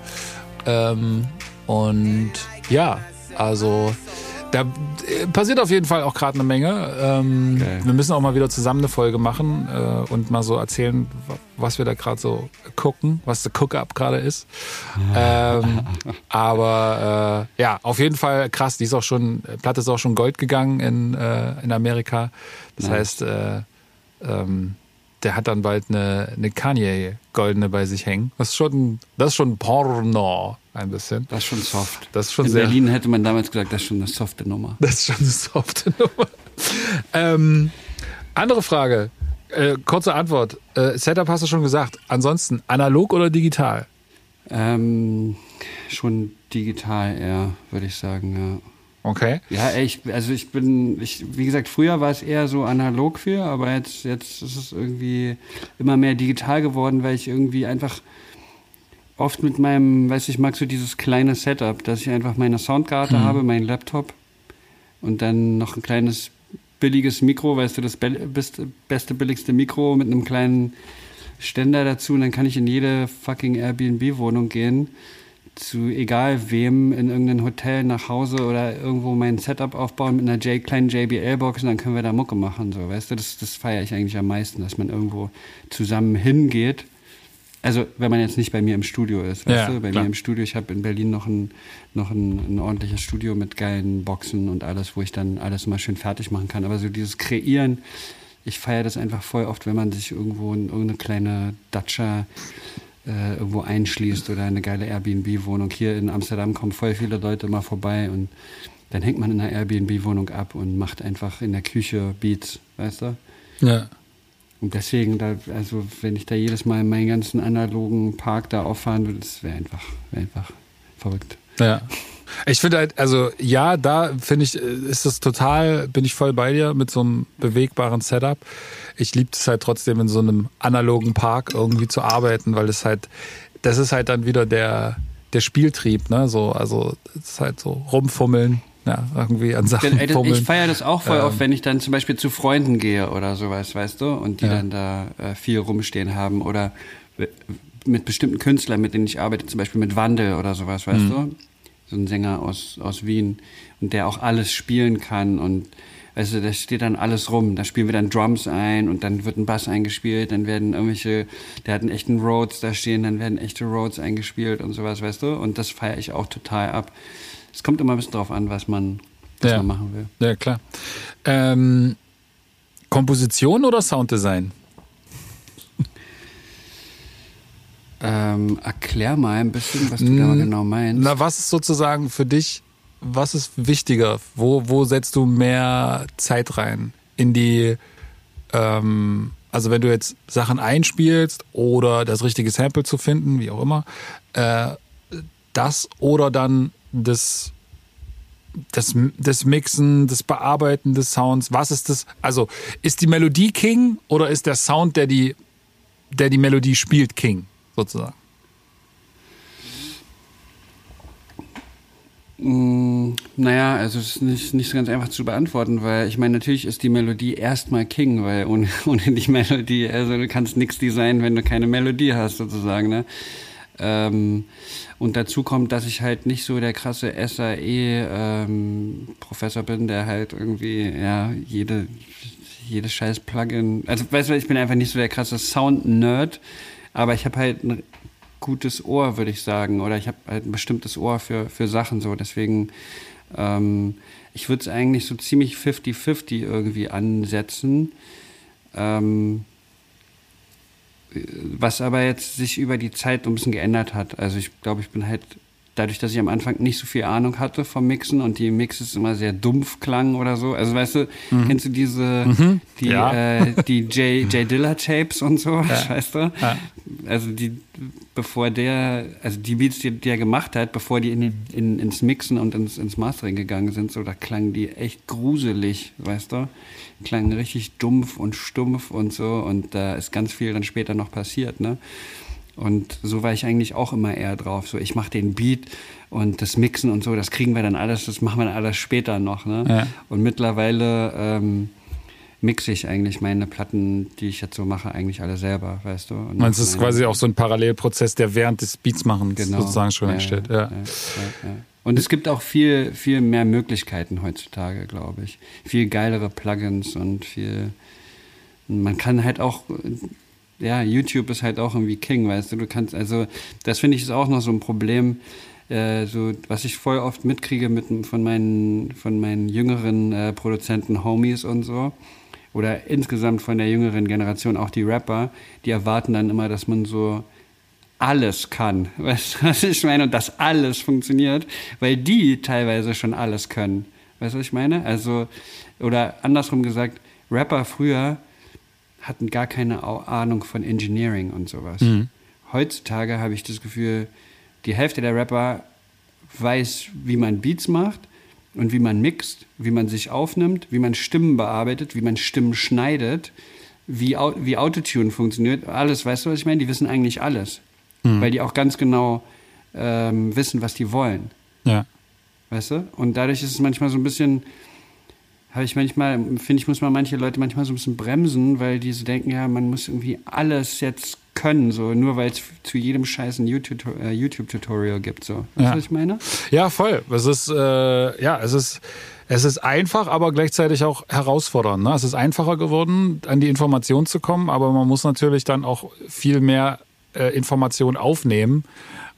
Ähm, und ja, also da äh, passiert auf jeden Fall auch gerade eine Menge. Ähm, wir müssen auch mal wieder zusammen eine Folge machen äh, und mal so erzählen, was wir da gerade so gucken, was der Cook-Up gerade ist. Ähm, <laughs> aber äh, ja, auf jeden Fall krass. Die ist auch schon, Platte ist auch schon Gold gegangen in, äh, in Amerika. Das nice. heißt, äh, ähm, der hat dann bald eine, eine Kanye goldene bei sich hängen. Das ist schon, das ist schon Porno ein bisschen. Das ist schon soft. Das ist schon In sehr, Berlin hätte man damals gesagt, das ist schon eine softe Nummer. Das ist schon eine softe Nummer. ähm, andere Frage. Äh, kurze Antwort. Äh, Setup hast du schon gesagt. Ansonsten analog oder digital? Ähm, schon digital eher, würde ich sagen, ja. Okay. Ja, ich, also ich bin, ich, wie gesagt, früher war es eher so analog für, aber jetzt, jetzt ist es irgendwie immer mehr digital geworden, weil ich irgendwie einfach oft mit meinem, weiß ich, mag so dieses kleine Setup, dass ich einfach meine Soundkarte mhm. habe, meinen Laptop und dann noch ein kleines billiges Mikro, weißt du, das beste, beste billigste Mikro mit einem kleinen Ständer dazu und dann kann ich in jede fucking Airbnb-Wohnung gehen, zu egal wem, in irgendein Hotel nach Hause oder irgendwo mein Setup aufbauen mit einer J kleinen JBL-Box und dann können wir da Mucke machen, so, weißt du, das, das feiere ich eigentlich am meisten, dass man irgendwo zusammen hingeht also wenn man jetzt nicht bei mir im Studio ist, weißt ja, du? Bei klar. mir im Studio, ich habe in Berlin noch ein, noch ein, ein, ordentliches Studio mit geilen Boxen und alles, wo ich dann alles mal schön fertig machen kann. Aber so dieses Kreieren, ich feiere das einfach voll oft, wenn man sich irgendwo in irgendeine kleine Datscha äh, irgendwo einschließt oder eine geile Airbnb-Wohnung. Hier in Amsterdam kommen voll viele Leute mal vorbei und dann hängt man in einer Airbnb-Wohnung ab und macht einfach in der Küche Beats, weißt du? Ja. Und deswegen, da, also wenn ich da jedes Mal meinen ganzen analogen Park da auffahren würde, das wäre einfach, wär einfach verrückt. Ja. Ich finde halt, also ja, da finde ich, ist das total, bin ich voll bei dir mit so einem bewegbaren Setup. Ich liebe es halt trotzdem in so einem analogen Park irgendwie zu arbeiten, weil das halt, das ist halt dann wieder der, der Spieltrieb, ne? So, also es ist halt so rumfummeln, ja, irgendwie an Sachen ich, ich feiere das auch voll ähm, oft, wenn ich dann zum Beispiel zu Freunden gehe oder sowas, weißt du, und die ja. dann da äh, viel rumstehen haben oder mit bestimmten Künstlern, mit denen ich arbeite, zum Beispiel mit Wandel oder sowas, weißt mhm. du, so ein Sänger aus, aus Wien und der auch alles spielen kann und du, da steht dann alles rum. Da spielen wir dann Drums ein und dann wird ein Bass eingespielt, dann werden irgendwelche, der hat einen echten Rhodes da stehen, dann werden echte Rhodes eingespielt und sowas, weißt du? Und das feiere ich auch total ab. Es kommt immer ein bisschen drauf an, was man, was ja. man machen will. Ja, klar. Ähm, Komposition oder Sounddesign? Ähm, erklär mal ein bisschen, was du da genau meinst. Na, was ist sozusagen für dich, was ist wichtiger? Wo, wo setzt du mehr Zeit rein? In die, ähm, also wenn du jetzt Sachen einspielst oder das richtige Sample zu finden, wie auch immer, äh, das oder dann das, das, das Mixen, das Bearbeiten des Sounds, was ist das? Also ist die Melodie King oder ist der Sound, der die, der die Melodie spielt, King, sozusagen? Mm, naja, also es ist nicht, nicht so ganz einfach zu beantworten, weil ich meine, natürlich ist die Melodie erstmal King, weil ohne, <laughs> ohne die Melodie, also du kannst nichts designen, wenn du keine Melodie hast, sozusagen. Ne? Ähm, und dazu kommt, dass ich halt nicht so der krasse SAE-Professor ähm, bin, der halt irgendwie, ja, jede, jedes scheiß Plugin, also weißt du, ich bin einfach nicht so der krasse Sound-Nerd, aber ich habe halt ein gutes Ohr, würde ich sagen, oder ich habe halt ein bestimmtes Ohr für, für Sachen so, deswegen, ähm, ich würde es eigentlich so ziemlich 50-50 irgendwie ansetzen. Ähm, was aber jetzt sich über die Zeit ein bisschen geändert hat. Also ich glaube, ich bin halt dadurch, dass ich am Anfang nicht so viel Ahnung hatte vom Mixen und die Mixes immer sehr dumpf klangen oder so. Also weißt du, mhm. kennst du diese, mhm. die, ja. äh, die J, J Dilla Tapes und so, ja. weißt du? Ja. Also die, bevor der, also die Beats, die, er gemacht hat, bevor die in, in, ins Mixen und ins, ins Mastering gegangen sind, so, da klangen die echt gruselig, weißt du? Klangen richtig dumpf und stumpf und so und da ist ganz viel dann später noch passiert, ne? Und so war ich eigentlich auch immer eher drauf. So, ich mache den Beat und das Mixen und so, das kriegen wir dann alles, das machen wir dann alles später noch. Ne? Ja. Und mittlerweile ähm, mixe ich eigentlich meine Platten, die ich jetzt so mache, eigentlich alle selber, weißt du. Und Meinst du, es ist quasi auch so ein Parallelprozess, der während des Beats machen genau. sozusagen schon ja, entsteht? Ja. ja. Und es gibt auch viel, viel mehr Möglichkeiten heutzutage, glaube ich. Viel geilere Plugins und viel. Man kann halt auch. Ja, YouTube ist halt auch irgendwie King, weißt du. Du kannst, also, das finde ich ist auch noch so ein Problem, äh, so, was ich voll oft mitkriege mit, von, meinen, von meinen jüngeren äh, Produzenten, Homies und so. Oder insgesamt von der jüngeren Generation, auch die Rapper, die erwarten dann immer, dass man so alles kann. <laughs> Weißt du, was ich meine? Und dass alles funktioniert, weil die teilweise schon alles können. Weißt du, was ich meine? Also, oder andersrum gesagt, Rapper früher hatten gar keine Ahnung von Engineering und sowas. Mhm. Heutzutage habe ich das Gefühl, die Hälfte der Rapper weiß, wie man Beats macht und wie man mixt, wie man sich aufnimmt, wie man Stimmen bearbeitet, wie man Stimmen schneidet, wie, wie Autotune funktioniert. Alles, weißt du, was ich meine? Die wissen eigentlich alles mhm. weil die auch ganz genau ähm, wissen, was die wollen. Ja. Weißt du? Und dadurch ist es manchmal so ein bisschen, habe ich manchmal, finde ich, muss man manche Leute manchmal so ein bisschen bremsen, weil die so denken, ja, man muss irgendwie alles jetzt können, so nur weil es zu jedem scheißen äh, YouTube-Tutorial YouTube gibt. So. Weißt du, ja. was ich meine? Ja, voll. Es ist, äh, ja, es ist. Es ist einfach, aber gleichzeitig auch herausfordernd. Ne? Es ist einfacher geworden, an die Information zu kommen, aber man muss natürlich dann auch viel mehr äh, Information aufnehmen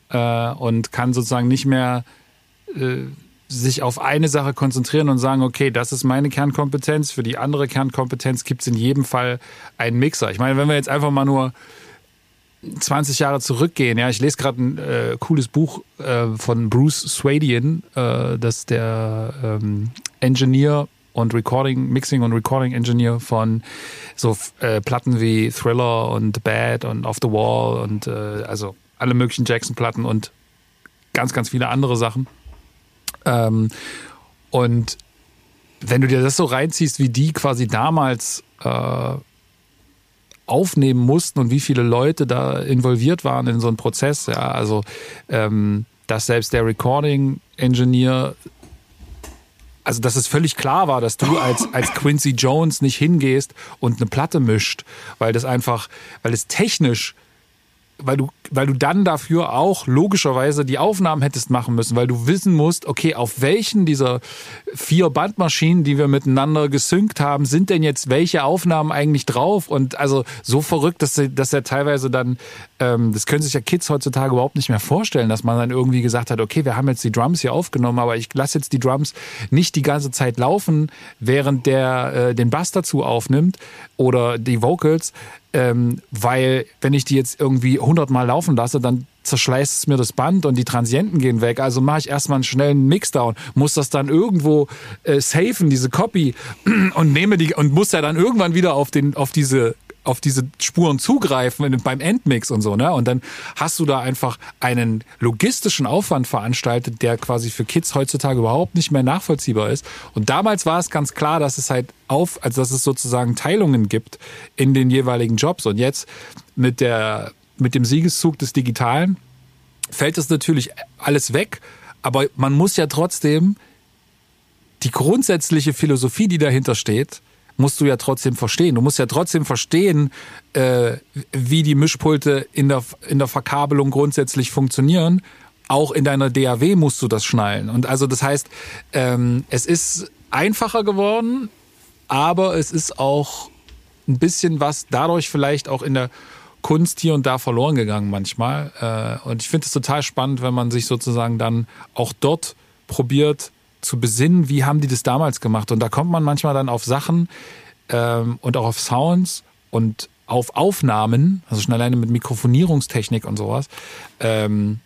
äh, und kann sozusagen nicht mehr äh, sich auf eine Sache konzentrieren und sagen, okay, das ist meine Kernkompetenz, für die andere Kernkompetenz gibt es in jedem Fall einen Mixer. Ich meine, wenn wir jetzt einfach mal nur 20 Jahre zurückgehen, ja, ich lese gerade ein äh, cooles Buch äh, von Bruce Swadian, äh, das der ähm, Engineer und Recording, Mixing und Recording Engineer von so äh, Platten wie Thriller und Bad und Off the Wall und äh, also alle möglichen Jackson-Platten und ganz, ganz viele andere Sachen. Ähm, und wenn du dir das so reinziehst, wie die quasi damals äh, aufnehmen mussten und wie viele Leute da involviert waren in so einen Prozess, ja, also ähm, dass selbst der Recording Engineer also dass es völlig klar war, dass du als, als Quincy Jones nicht hingehst und eine Platte mischt, weil das einfach, weil es technisch weil du, weil du dann dafür auch logischerweise die Aufnahmen hättest machen müssen, weil du wissen musst, okay, auf welchen dieser vier Bandmaschinen, die wir miteinander gesynkt haben, sind denn jetzt welche Aufnahmen eigentlich drauf? Und also so verrückt, dass, dass er teilweise dann, ähm, das können sich ja Kids heutzutage überhaupt nicht mehr vorstellen, dass man dann irgendwie gesagt hat, okay, wir haben jetzt die Drums hier aufgenommen, aber ich lasse jetzt die Drums nicht die ganze Zeit laufen, während der äh, den Bass dazu aufnimmt oder die Vocals, ähm, weil wenn ich die jetzt irgendwie 100 Mal laufen lasse, dann zerschleißt es mir das Band und die Transienten gehen weg. Also mache ich erstmal einen schnellen Mixdown, muss das dann irgendwo äh, safen, diese Copy <clears throat> und nehme die und muss ja dann irgendwann wieder auf den auf diese auf diese Spuren zugreifen beim Endmix und so, ne? Und dann hast du da einfach einen logistischen Aufwand veranstaltet, der quasi für Kids heutzutage überhaupt nicht mehr nachvollziehbar ist. Und damals war es ganz klar, dass es halt auf, also dass es sozusagen Teilungen gibt in den jeweiligen Jobs. Und jetzt mit der, mit dem Siegeszug des Digitalen fällt es natürlich alles weg. Aber man muss ja trotzdem die grundsätzliche Philosophie, die dahinter steht, musst du ja trotzdem verstehen. Du musst ja trotzdem verstehen, äh, wie die Mischpulte in der, in der Verkabelung grundsätzlich funktionieren. Auch in deiner DAW musst du das schnallen. Und also das heißt, ähm, es ist einfacher geworden, aber es ist auch ein bisschen was dadurch vielleicht auch in der Kunst hier und da verloren gegangen manchmal. Äh, und ich finde es total spannend, wenn man sich sozusagen dann auch dort probiert, zu besinnen, wie haben die das damals gemacht. Und da kommt man manchmal dann auf Sachen ähm, und auch auf Sounds und auf Aufnahmen, also schon alleine mit Mikrofonierungstechnik und sowas, ähm,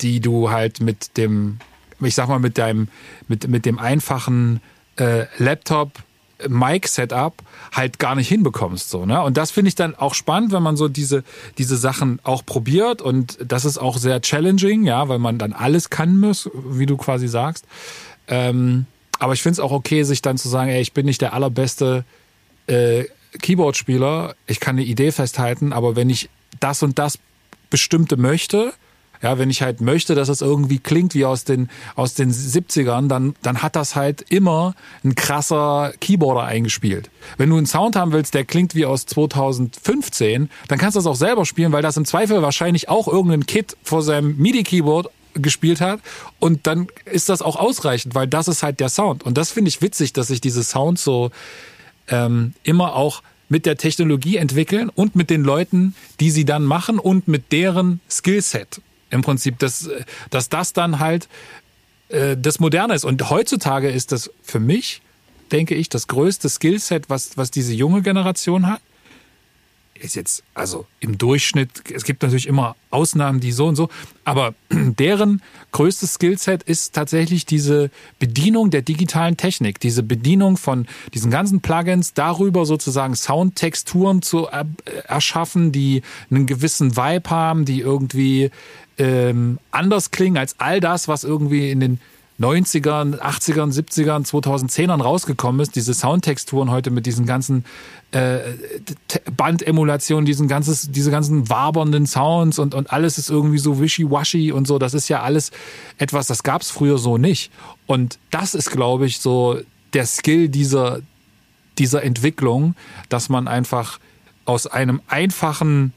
die du halt mit dem, ich sag mal, mit deinem, mit, mit dem einfachen äh, Laptop Mic-Setup halt gar nicht hinbekommst. So, ne? Und das finde ich dann auch spannend, wenn man so diese, diese Sachen auch probiert. Und das ist auch sehr challenging, ja, weil man dann alles kann muss, wie du quasi sagst. Ähm, aber ich finde es auch okay, sich dann zu sagen, ey, ich bin nicht der allerbeste äh, Keyboard-Spieler, ich kann eine Idee festhalten, aber wenn ich das und das bestimmte möchte, ja, wenn ich halt möchte, dass es irgendwie klingt wie aus den, aus den 70ern, dann, dann hat das halt immer ein krasser Keyboarder eingespielt. Wenn du einen Sound haben willst, der klingt wie aus 2015, dann kannst du das auch selber spielen, weil das im Zweifel wahrscheinlich auch irgendein Kit vor seinem MIDI-Keyboard gespielt hat und dann ist das auch ausreichend, weil das ist halt der Sound. Und das finde ich witzig, dass sich diese Sounds so ähm, immer auch mit der Technologie entwickeln und mit den Leuten, die sie dann machen und mit deren Skillset. Im Prinzip, dass, dass das dann halt äh, das Moderne ist. Und heutzutage ist das für mich, denke ich, das größte Skillset, was, was diese junge Generation hat ist jetzt, also im Durchschnitt, es gibt natürlich immer Ausnahmen, die so und so, aber <clears throat> deren größtes Skillset ist tatsächlich diese Bedienung der digitalen Technik, diese Bedienung von diesen ganzen Plugins, darüber sozusagen Soundtexturen zu erschaffen, die einen gewissen Vibe haben, die irgendwie ähm, anders klingen als all das, was irgendwie in den 90ern, 80ern, 70ern, 2010ern rausgekommen ist, diese Soundtexturen heute mit diesen ganzen äh, Bandemulationen, diesen ganzes, diese ganzen wabernden Sounds und, und alles ist irgendwie so wishy-washy und so, das ist ja alles etwas, das gab es früher so nicht. Und das ist, glaube ich, so der Skill dieser, dieser Entwicklung, dass man einfach aus einem einfachen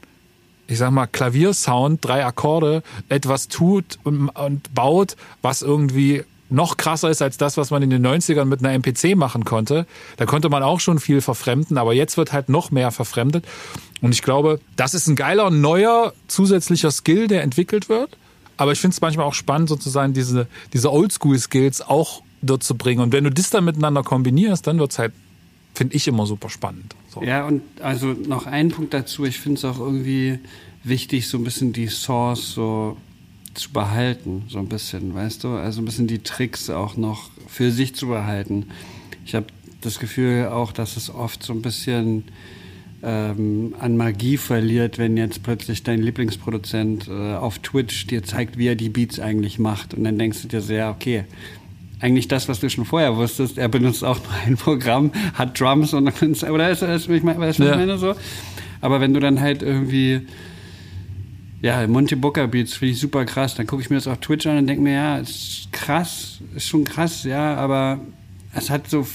ich sag mal, Klaviersound, drei Akkorde, etwas tut und, und, baut, was irgendwie noch krasser ist als das, was man in den 90ern mit einer MPC machen konnte. Da konnte man auch schon viel verfremden, aber jetzt wird halt noch mehr verfremdet. Und ich glaube, das ist ein geiler, neuer, zusätzlicher Skill, der entwickelt wird. Aber ich finde es manchmal auch spannend, sozusagen diese, diese Oldschool-Skills auch dort zu bringen. Und wenn du das dann miteinander kombinierst, dann wird es halt, finde ich, immer super spannend. So. Ja, und also noch ein Punkt dazu. Ich finde es auch irgendwie wichtig, so ein bisschen die Source so zu behalten, so ein bisschen, weißt du? Also ein bisschen die Tricks auch noch für sich zu behalten. Ich habe das Gefühl auch, dass es oft so ein bisschen ähm, an Magie verliert, wenn jetzt plötzlich dein Lieblingsproduzent äh, auf Twitch dir zeigt, wie er die Beats eigentlich macht. Und dann denkst du dir sehr, okay, eigentlich das, was du schon vorher wusstest, er benutzt auch nur ein Programm, hat Drums und dann, oder ist das, ich meine, weißt du, was ich meine so? Aber wenn du dann halt irgendwie ja, Monty Booker Beats finde ich super krass. Dann gucke ich mir das auf Twitch an und denke mir, ja, ist krass, ist schon krass, ja, aber es hat so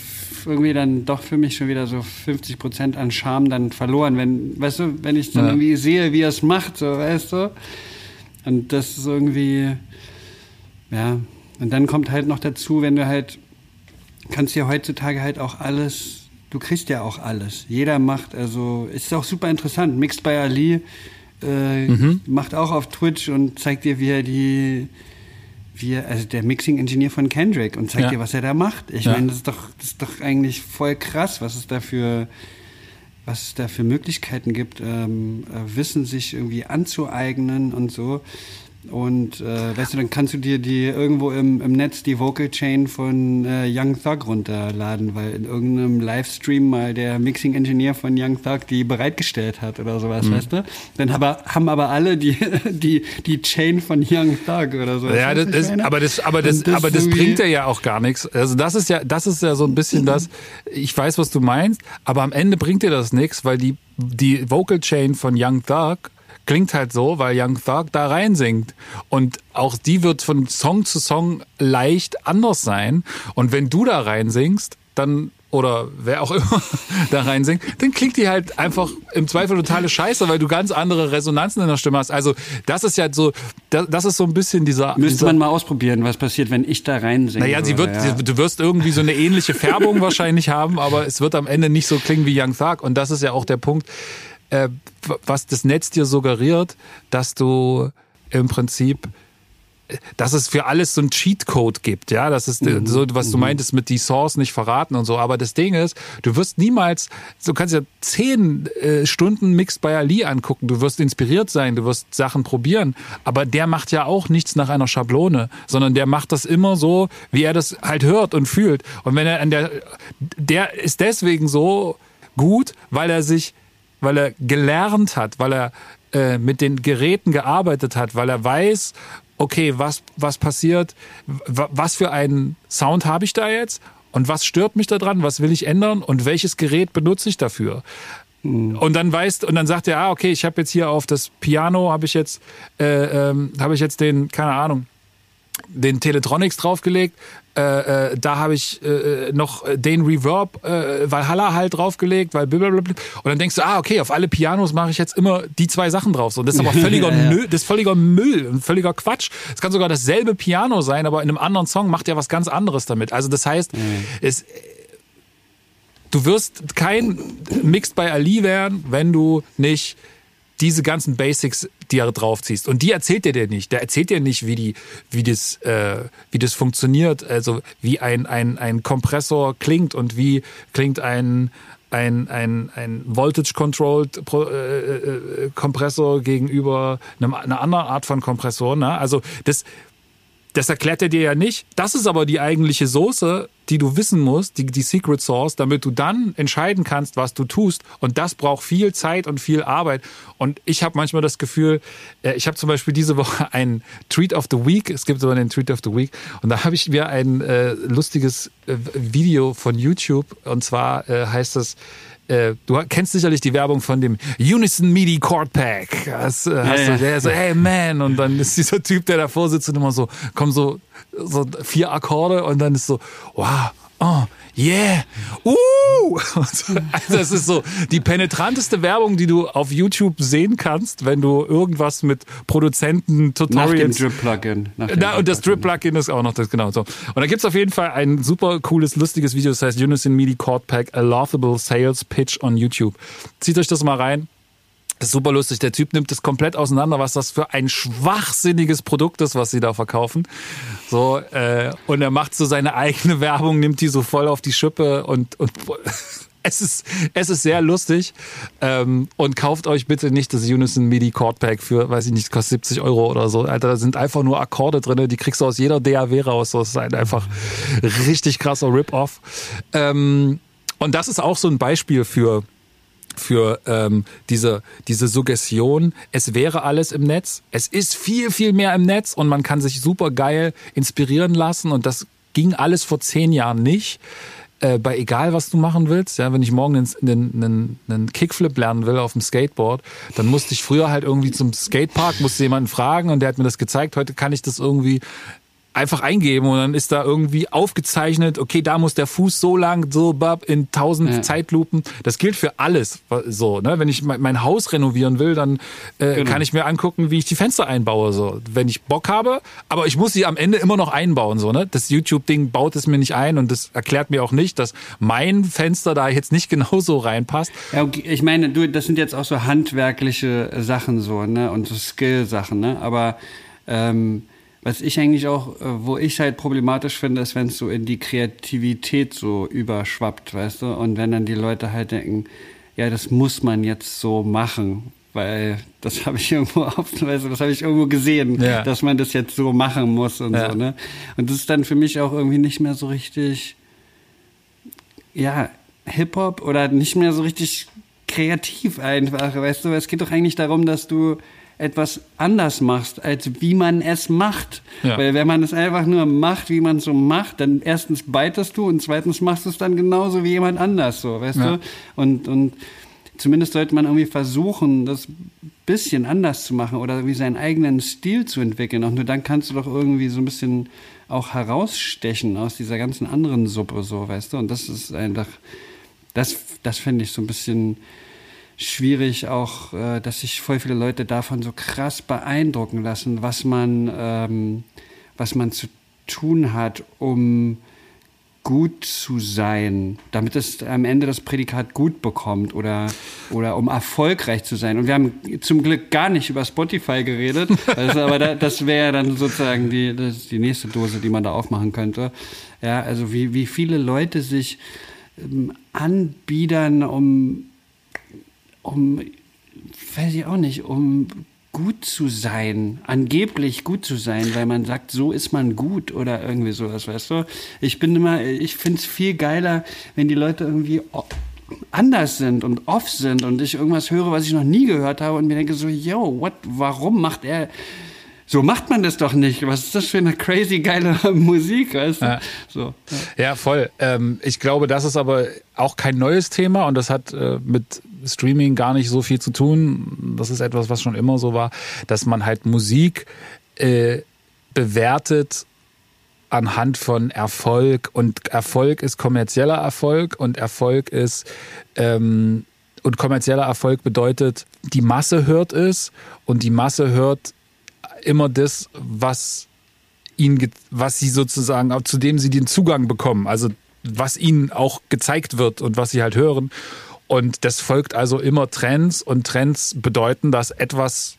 irgendwie dann doch für mich schon wieder so 50 Prozent an Charme dann verloren, wenn, weißt du, wenn ich dann ja. irgendwie sehe, wie er es macht, so, weißt du. Und das ist irgendwie, ja, und dann kommt halt noch dazu, wenn du halt, kannst ja heutzutage halt auch alles, du kriegst ja auch alles. Jeder macht, also, ist auch super interessant. Mixed by Ali, äh, mhm. macht auch auf Twitch und zeigt dir, wie er die, wie er, also der Mixing-Ingenieur von Kendrick und zeigt ja. dir, was er da macht. Ich ja. meine, das ist doch, das ist doch eigentlich voll krass, was es da für, was es da für Möglichkeiten gibt, ähm, äh, Wissen sich irgendwie anzueignen und so. Und äh, weißt du, dann kannst du dir die irgendwo im, im Netz die Vocal Chain von äh, Young Thug runterladen, weil in irgendeinem Livestream mal der Mixing Engineer von Young Thug die bereitgestellt hat oder sowas, mhm. weißt du? Dann aber, haben aber alle die, <laughs> die, die Chain von Young Thug oder so. Ja, das, das, aber das, aber das, das aber das bringt ja ja auch gar nichts. Also das ist ja, das ist ja so ein bisschen das, ich weiß, was du meinst, aber am Ende bringt dir das nichts, weil die, die Vocal Chain von Young Thug klingt halt so, weil Young Thug da rein singt. Und auch die wird von Song zu Song leicht anders sein. Und wenn du da rein singst, dann oder wer auch immer <laughs> da rein singt, dann klingt die halt einfach im Zweifel totale Scheiße, weil du ganz andere Resonanzen in der Stimme hast. Also das ist ja so, das, das ist so ein bisschen dieser. Müsste dieser, man mal ausprobieren, was passiert, wenn ich da rein singe. Naja, sie wird, ja. du wirst irgendwie so eine ähnliche Färbung <laughs> wahrscheinlich haben, aber es wird am Ende nicht so klingen wie Young Thug. Und das ist ja auch der Punkt äh, was das Netz dir suggeriert, dass du im Prinzip dass es für alles so ein Cheatcode gibt, ja, das ist mhm. so, was du mhm. meintest mit die Source nicht verraten und so. Aber das Ding ist, du wirst niemals, du kannst ja zehn äh, Stunden Mixed by Ali angucken, du wirst inspiriert sein, du wirst Sachen probieren, aber der macht ja auch nichts nach einer Schablone, sondern der macht das immer so, wie er das halt hört und fühlt. Und wenn er an der, der ist deswegen so gut, weil er sich weil er gelernt hat, weil er äh, mit den Geräten gearbeitet hat, weil er weiß, okay, was, was passiert, was für einen Sound habe ich da jetzt und was stört mich daran, was will ich ändern und welches Gerät benutze ich dafür. Mhm. Und dann weißt und dann sagt er, ah, okay, ich habe jetzt hier auf das Piano habe ich jetzt äh, ähm, habe ich jetzt den keine Ahnung den Teletronics draufgelegt. Äh, äh, da habe ich äh, noch den Reverb äh, Valhalla halt draufgelegt, weil blablabla. und dann denkst du, ah okay, auf alle Pianos mache ich jetzt immer die zwei Sachen drauf. So, das ist aber <laughs> völliger, ja, ja. Nö, das ist völliger Müll, völliger Quatsch. Es kann sogar dasselbe Piano sein, aber in einem anderen Song macht er was ganz anderes damit. Also das heißt, mhm. es du wirst kein Mixed by Ali werden, wenn du nicht diese ganzen Basics dir draufziehst. Und die erzählt dir der nicht. Der erzählt dir nicht, wie die, wie das, äh, wie das funktioniert. Also wie ein, ein, ein Kompressor klingt und wie klingt ein, ein, ein, ein Voltage-Controlled äh, äh, Kompressor gegenüber einem, einer anderen Art von Kompressor. Ne? Also das, das erklärt er dir ja nicht. Das ist aber die eigentliche Soße, die du wissen musst, die, die Secret Source, damit du dann entscheiden kannst, was du tust. Und das braucht viel Zeit und viel Arbeit. Und ich habe manchmal das Gefühl, äh, ich habe zum Beispiel diese Woche <laughs> einen Treat of the Week. Es gibt so einen Treat of the Week. Und da habe ich mir ein äh, lustiges äh, Video von YouTube. Und zwar äh, heißt es, äh, du kennst sicherlich die Werbung von dem Unison MIDI Chord Pack. Das, äh, hast ja, du, der so, hey man, und dann ist dieser Typ, der davor sitzt und immer so, kommen so, so vier Akkorde und dann ist so, wow, oh, yeah, uh! <laughs> Also es ist so die penetranteste Werbung, die du auf YouTube sehen kannst, wenn du irgendwas mit Produzenten, Tutorials... Nach dem Drip-Plugin. Na, und das Drip-Plugin ist auch noch das, genau so. Und da gibt's auf jeden Fall ein super cooles, lustiges Video, das heißt Unison MIDI Chord Pack, A Laughable Sales Pitch on YouTube. Zieht euch das mal rein. Das ist super lustig. Der Typ nimmt das komplett auseinander, was das für ein schwachsinniges Produkt ist, was sie da verkaufen. So, äh, und er macht so seine <laughs> eigene Werbung, nimmt die so voll auf die Schippe und, und <laughs> es ist, es ist sehr lustig. Ähm, und kauft euch bitte nicht das Unison MIDI Chord Pack für, weiß ich nicht, kostet 70 Euro oder so. Alter, da sind einfach nur Akkorde drin, die kriegst du aus jeder DAW raus. Das ist halt einfach richtig krasser Rip-Off. Ähm, und das ist auch so ein Beispiel für, für ähm, diese, diese Suggestion, es wäre alles im Netz. Es ist viel, viel mehr im Netz und man kann sich super geil inspirieren lassen und das ging alles vor zehn Jahren nicht. Äh, bei egal, was du machen willst, ja, wenn ich morgen einen, einen, einen Kickflip lernen will auf dem Skateboard, dann musste ich früher halt irgendwie zum Skatepark, musste jemanden fragen und der hat mir das gezeigt. Heute kann ich das irgendwie einfach eingeben und dann ist da irgendwie aufgezeichnet, okay, da muss der Fuß so lang, so bab, in tausend ja. Zeitlupen. Das gilt für alles. So, ne? Wenn ich mein Haus renovieren will, dann äh, genau. kann ich mir angucken, wie ich die Fenster einbaue. So, wenn ich Bock habe, aber ich muss sie am Ende immer noch einbauen. So, ne? Das YouTube-Ding baut es mir nicht ein und das erklärt mir auch nicht, dass mein Fenster da jetzt nicht <laughs> genauso reinpasst. Ja, okay. ich meine, du, das sind jetzt auch so handwerkliche Sachen so, ne? Und so Skill-Sachen, ne? Aber ähm, was ich eigentlich auch, äh, wo ich halt problematisch finde, ist, wenn es so in die Kreativität so überschwappt, weißt du? Und wenn dann die Leute halt denken, ja, das muss man jetzt so machen, weil das <laughs> habe ich irgendwo <laughs> auf, weißt du, das habe ich irgendwo gesehen, ja. dass man das jetzt so machen muss und ja. so, ne? Und das ist dann für mich auch irgendwie nicht mehr so richtig, ja, Hip-Hop oder nicht mehr so richtig kreativ einfach, weißt du? Es geht doch eigentlich darum, dass du etwas anders machst, als wie man es macht. Ja. Weil wenn man es einfach nur macht, wie man es so macht, dann erstens beitest du und zweitens machst du es dann genauso wie jemand anders, so, weißt ja. du? Und, und zumindest sollte man irgendwie versuchen, das bisschen anders zu machen oder wie seinen eigenen Stil zu entwickeln. Und nur dann kannst du doch irgendwie so ein bisschen auch herausstechen aus dieser ganzen anderen Suppe, so, weißt du? Und das ist einfach, das, das finde ich so ein bisschen, schwierig auch, äh, dass sich voll viele Leute davon so krass beeindrucken lassen, was man, ähm, was man zu tun hat, um gut zu sein, damit es am Ende das Prädikat gut bekommt oder, oder um erfolgreich zu sein. Und wir haben zum Glück gar nicht über Spotify geredet, <laughs> also, aber da, das wäre dann sozusagen die, die nächste Dose, die man da aufmachen könnte. Ja, also wie, wie viele Leute sich ähm, anbiedern, um um, weiß ich auch nicht, um gut zu sein, angeblich gut zu sein, weil man sagt, so ist man gut oder irgendwie sowas, weißt du? Ich bin immer, ich finde es viel geiler, wenn die Leute irgendwie anders sind und off sind und ich irgendwas höre, was ich noch nie gehört habe und mir denke so, yo, what, warum macht er so macht man das doch nicht. Was ist das für eine crazy geile <laughs> Musik, weißt du? Ja, so, ja. ja voll. Ähm, ich glaube, das ist aber auch kein neues Thema und das hat äh, mit Streaming gar nicht so viel zu tun. Das ist etwas, was schon immer so war, dass man halt Musik äh, bewertet anhand von Erfolg und Erfolg ist kommerzieller Erfolg und Erfolg ist ähm, und kommerzieller Erfolg bedeutet, die Masse hört es und die Masse hört immer das, was ihnen, was sie sozusagen, zu dem sie den Zugang bekommen. Also was ihnen auch gezeigt wird und was sie halt hören. Und das folgt also immer Trends und Trends bedeuten, dass etwas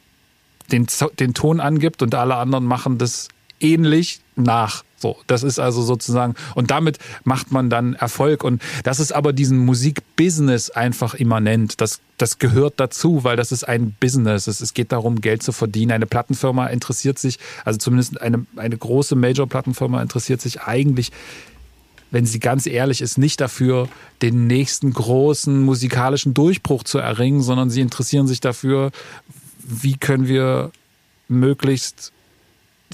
den, den Ton angibt und alle anderen machen das ähnlich nach. So, das ist also sozusagen, und damit macht man dann Erfolg. Und das ist aber diesen Musikbusiness einfach immanent. Das, das gehört dazu, weil das ist ein Business. Es, es geht darum, Geld zu verdienen. Eine Plattenfirma interessiert sich, also zumindest eine, eine große Major-Plattenfirma interessiert sich eigentlich wenn sie ganz ehrlich ist, nicht dafür, den nächsten großen musikalischen Durchbruch zu erringen, sondern sie interessieren sich dafür, wie können wir möglichst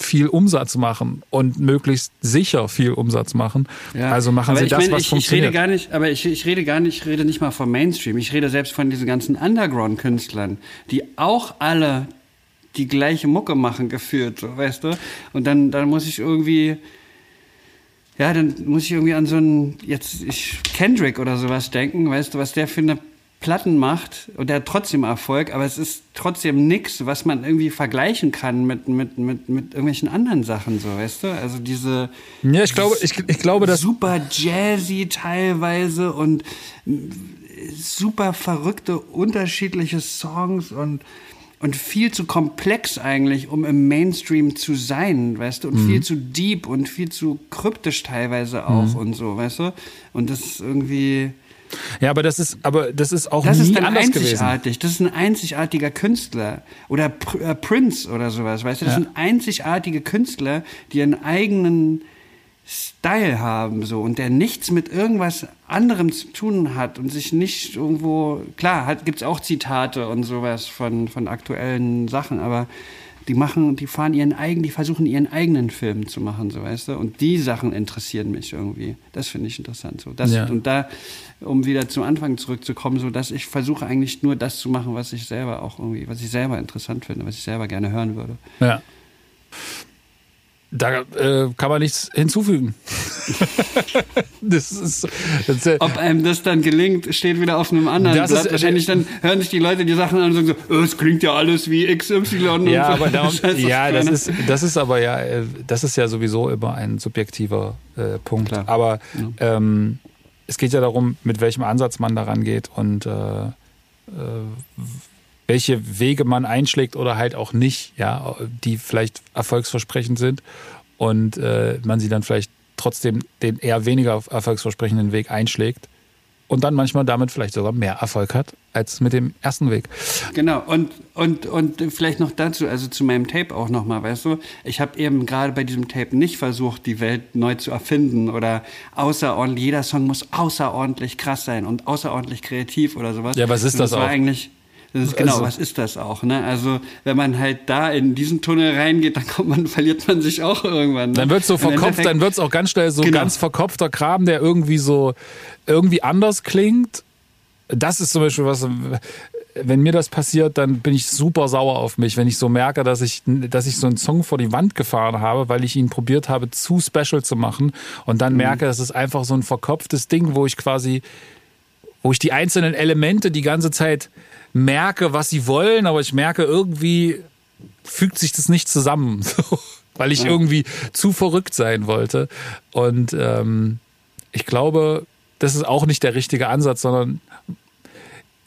viel Umsatz machen und möglichst sicher viel Umsatz machen. Ja. Also machen aber sie das, meine, was ich, funktioniert. Ich rede gar nicht, aber ich, ich rede gar nicht, ich rede nicht mal vom Mainstream. Ich rede selbst von diesen ganzen Underground-Künstlern, die auch alle die gleiche Mucke machen, geführt, so, weißt du? Und dann, dann muss ich irgendwie, ja, dann muss ich irgendwie an so einen, jetzt, ich, Kendrick oder sowas denken, weißt du, was der für eine Platten macht und der hat trotzdem Erfolg, aber es ist trotzdem nichts, was man irgendwie vergleichen kann mit, mit, mit, mit irgendwelchen anderen Sachen, so, weißt du? Also diese. Ja, ich glaube, ich, ich glaube, dass. Super jazzy teilweise und super verrückte, unterschiedliche Songs und, und viel zu komplex eigentlich, um im Mainstream zu sein, weißt du? Und mhm. viel zu deep und viel zu kryptisch teilweise auch mhm. und so, weißt du? Und das ist irgendwie ja, aber das ist, aber das ist auch das nie ist dann anders einzigartig. Gewesen. Das ist ein einzigartiger Künstler oder Pr äh, Prince oder sowas, weißt du? Das ja. sind einzigartige Künstler, die einen eigenen Style haben so und der nichts mit irgendwas anderem zu tun hat und sich nicht irgendwo klar gibt es auch Zitate und sowas von von aktuellen Sachen, aber die machen, die fahren ihren eigenen, die versuchen ihren eigenen Film zu machen, so weißt du. Und die Sachen interessieren mich irgendwie. Das finde ich interessant. So, das, ja. Und da, um wieder zum Anfang zurückzukommen, so dass ich versuche eigentlich nur das zu machen, was ich selber auch irgendwie, was ich selber interessant finde, was ich selber gerne hören würde. Ja. Da äh, kann man nichts hinzufügen. <laughs> das ist, das ist, Ob einem das dann gelingt, steht wieder auf einem anderen das Blatt. Ist, Wahrscheinlich dann hören sich die Leute die Sachen an und sagen so, oh, es klingt ja alles wie XY. Ja, aber <laughs> darum, ja, das ist, das ist aber ja, äh, das ist ja sowieso immer ein subjektiver äh, Punkt. Klar. Aber ja. ähm, es geht ja darum, mit welchem Ansatz man daran geht und äh, äh, welche Wege man einschlägt oder halt auch nicht, ja, die vielleicht erfolgsversprechend sind und äh, man sie dann vielleicht trotzdem den eher weniger erfolgsversprechenden Weg einschlägt und dann manchmal damit vielleicht sogar mehr Erfolg hat als mit dem ersten Weg. Genau, und, und, und vielleicht noch dazu, also zu meinem Tape auch nochmal, weißt du, ich habe eben gerade bei diesem Tape nicht versucht, die Welt neu zu erfinden oder außerordentlich, jeder Song muss außerordentlich krass sein und außerordentlich kreativ oder sowas. Ja, was ist das, das auch? eigentlich das ist genau, also, was ist das auch? Ne? Also wenn man halt da in diesen Tunnel reingeht, dann kommt man, <laughs> verliert man sich auch irgendwann. Ne? Dann wird so verkopft, dann wird es auch ganz schnell so genau. ganz verkopfter Kram, der irgendwie so irgendwie anders klingt. Das ist zum Beispiel was, wenn mir das passiert, dann bin ich super sauer auf mich, wenn ich so merke, dass ich, dass ich so einen Song vor die Wand gefahren habe, weil ich ihn probiert habe, zu special zu machen und dann mhm. merke, das ist einfach so ein verkopftes Ding, wo ich quasi, wo ich die einzelnen Elemente die ganze Zeit merke, was sie wollen, aber ich merke irgendwie fügt sich das nicht zusammen, <laughs> so, weil ich ja. irgendwie zu verrückt sein wollte. Und ähm, ich glaube, das ist auch nicht der richtige Ansatz, sondern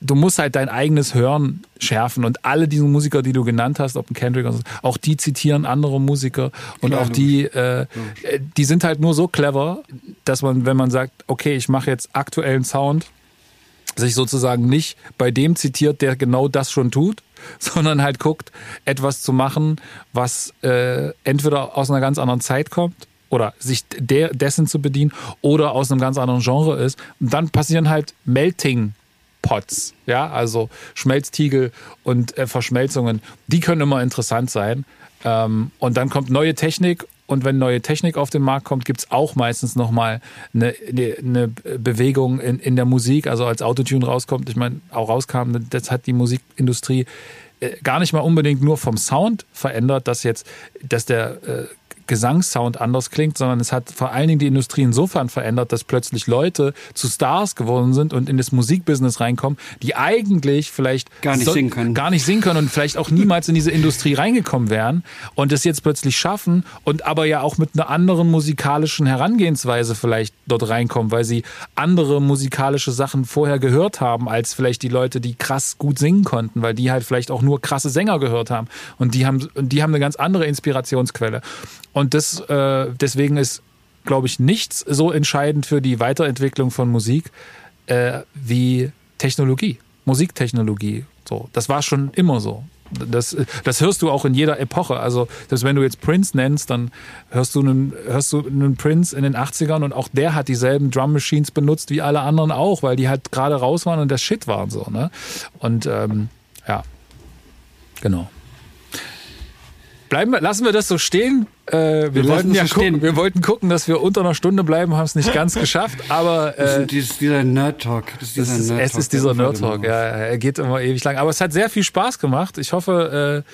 du musst halt dein eigenes Hören schärfen und alle diese Musiker, die du genannt hast, ob ein Kendrick, oder so, auch die zitieren andere Musiker und Klar, auch die, äh, die sind halt nur so clever, dass man, wenn man sagt, okay, ich mache jetzt aktuellen Sound, sich sozusagen nicht bei dem zitiert, der genau das schon tut, <laughs> sondern halt guckt, etwas zu machen, was äh, entweder aus einer ganz anderen Zeit kommt oder sich der, dessen zu bedienen oder aus einem ganz anderen Genre ist. Und dann passieren halt Melting Pots, ja, also Schmelztiegel und äh, Verschmelzungen. Die können immer interessant sein. Ähm, und dann kommt neue Technik und wenn neue Technik auf den Markt kommt, gibt es auch meistens nochmal eine, eine Bewegung in, in der Musik. Also als Autotune rauskommt, ich meine, auch rauskam, das hat die Musikindustrie äh, gar nicht mal unbedingt nur vom Sound verändert, dass jetzt, dass der äh, Gesangssound anders klingt, sondern es hat vor allen Dingen die Industrie insofern verändert, dass plötzlich Leute zu Stars geworden sind und in das Musikbusiness reinkommen, die eigentlich vielleicht gar nicht so, singen können. Gar nicht singen können und vielleicht auch niemals in diese Industrie reingekommen wären und es jetzt plötzlich schaffen und aber ja auch mit einer anderen musikalischen Herangehensweise vielleicht dort reinkommen, weil sie andere musikalische Sachen vorher gehört haben, als vielleicht die Leute, die krass gut singen konnten, weil die halt vielleicht auch nur krasse Sänger gehört haben und die haben, die haben eine ganz andere Inspirationsquelle. Und das, äh, deswegen ist, glaube ich, nichts so entscheidend für die Weiterentwicklung von Musik äh, wie Technologie, Musiktechnologie. So, das war schon immer so. Das, das hörst du auch in jeder Epoche. Also, dass wenn du jetzt Prince nennst, dann hörst du einen, hörst du einen Prince in den 80ern und auch der hat dieselben Drum Machines benutzt wie alle anderen auch, weil die halt gerade raus waren und das Shit waren so. Ne? Und ähm, ja, genau. Bleiben lassen wir das so stehen. Äh, wir, wir wollten ja gucken, stehen. wir wollten gucken, dass wir unter einer Stunde bleiben, haben es nicht ganz geschafft, aber <laughs> äh, dieses, dieser Nerd Talk. Das ist dieser Nerd -Talk, es ist dieser Nerd Talk. Ja, er geht immer ewig lang, aber es hat sehr viel Spaß gemacht. Ich hoffe, äh,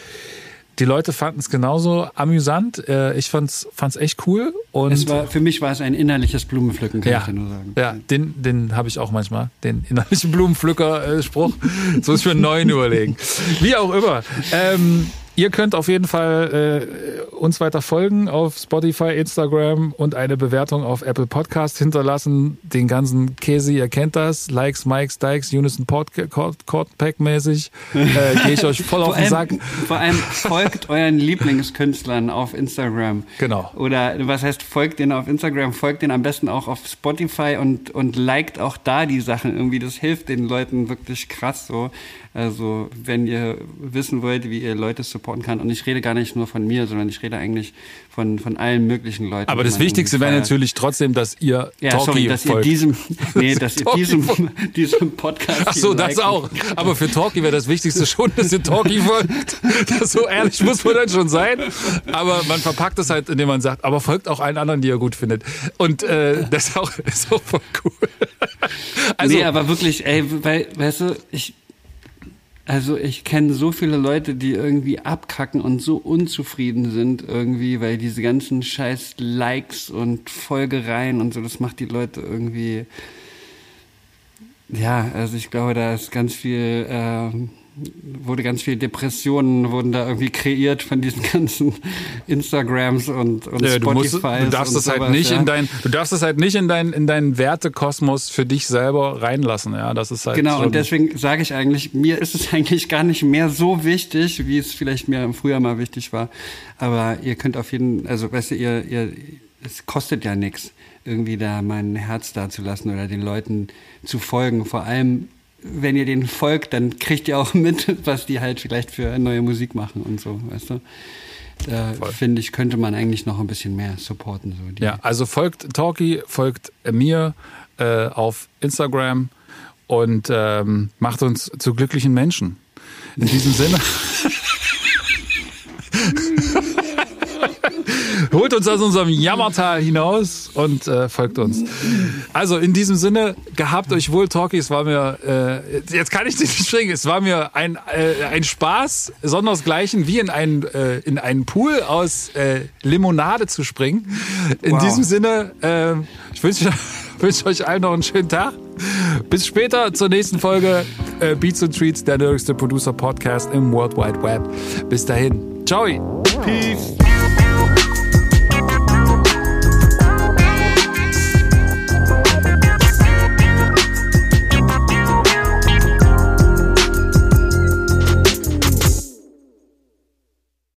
die Leute fanden es genauso amüsant. Äh, ich fand's fand's echt cool und war, für mich war es ein innerliches Blumenpflücken, kann ja, ich dir nur sagen. Ja, den den habe ich auch manchmal, den innerlichen Blumenpflücker-Spruch. so muss ich mir einen neuen überlegen. Wie auch immer. Ähm, Ihr könnt auf jeden Fall äh, uns weiter folgen auf Spotify, Instagram und eine Bewertung auf Apple Podcast hinterlassen. Den ganzen Käse, ihr kennt das. Likes, Mikes, Dikes, Unison Cordpack mäßig. Äh, <laughs> Gehe ich euch voll auf den Sack. Vor allem folgt euren Lieblingskünstlern auf Instagram. Genau. Oder was heißt, folgt denen auf Instagram, folgt denen am besten auch auf Spotify und, und liked auch da die Sachen irgendwie. Das hilft den Leuten wirklich krass so. Also wenn ihr wissen wollt, wie ihr Leute supporten kann, und ich rede gar nicht nur von mir, sondern ich rede eigentlich von, von allen möglichen Leuten. Aber das Wichtigste wäre natürlich trotzdem, dass ihr ja, Talkie sorry, dass folgt. ihr diesem, <laughs> nee, dass ihr diesem, diesem Podcast. Ach so, das auch. Aber für Talkie wäre das Wichtigste schon, dass ihr Talkie folgt. Das <laughs> so ehrlich muss man dann schon sein. Aber man verpackt es halt, indem man sagt, aber folgt auch allen anderen, die ihr gut findet. Und äh, das ist auch, <laughs> ist auch voll cool. Also, nee, aber wirklich, ey, weil, weißt du, ich also ich kenne so viele Leute, die irgendwie abkacken und so unzufrieden sind irgendwie, weil diese ganzen scheiß Likes und Folgereien und so, das macht die Leute irgendwie. Ja, also ich glaube, da ist ganz viel. Äh, wurde ganz viel Depressionen wurden da irgendwie kreiert von diesen <laughs> ganzen Instagrams und, und ja, Spotify. Du, du darfst das halt nicht ja. in dein, du darfst es halt nicht in deinen in deinen Wertekosmos für dich selber reinlassen. Ja, das ist halt genau. Und deswegen sage ich eigentlich, mir ist es <laughs> eigentlich gar nicht mehr so wichtig, wie es vielleicht mir früher mal wichtig war. Aber ihr könnt auf jeden, also weißt du, ihr, ihr, es kostet ja nichts irgendwie da mein Herz dazulassen oder den Leuten zu folgen. Vor allem wenn ihr denen folgt, dann kriegt ihr auch <laughs> mit, was die halt vielleicht für neue Musik machen und so, weißt du? Da finde ich, könnte man eigentlich noch ein bisschen mehr supporten. So ja, also folgt Talkie, folgt mir äh, auf Instagram und ähm, macht uns zu glücklichen Menschen. In diesem Sinne. <laughs> Holt uns aus unserem Jammertal hinaus und äh, folgt uns. Also in diesem Sinne, gehabt euch wohl, Talkie. Es war mir, äh, jetzt kann ich nicht springen, es war mir ein, äh, ein Spaß, sondersgleichen, wie in einen, äh, in einen Pool aus äh, Limonade zu springen. In wow. diesem Sinne, äh, ich wünsche <laughs> wünsche euch allen noch einen schönen Tag. Bis später zur nächsten Folge äh, Beats and Treats, der nerdigste Producer Podcast im World Wide Web. Bis dahin. Ciao. Peace.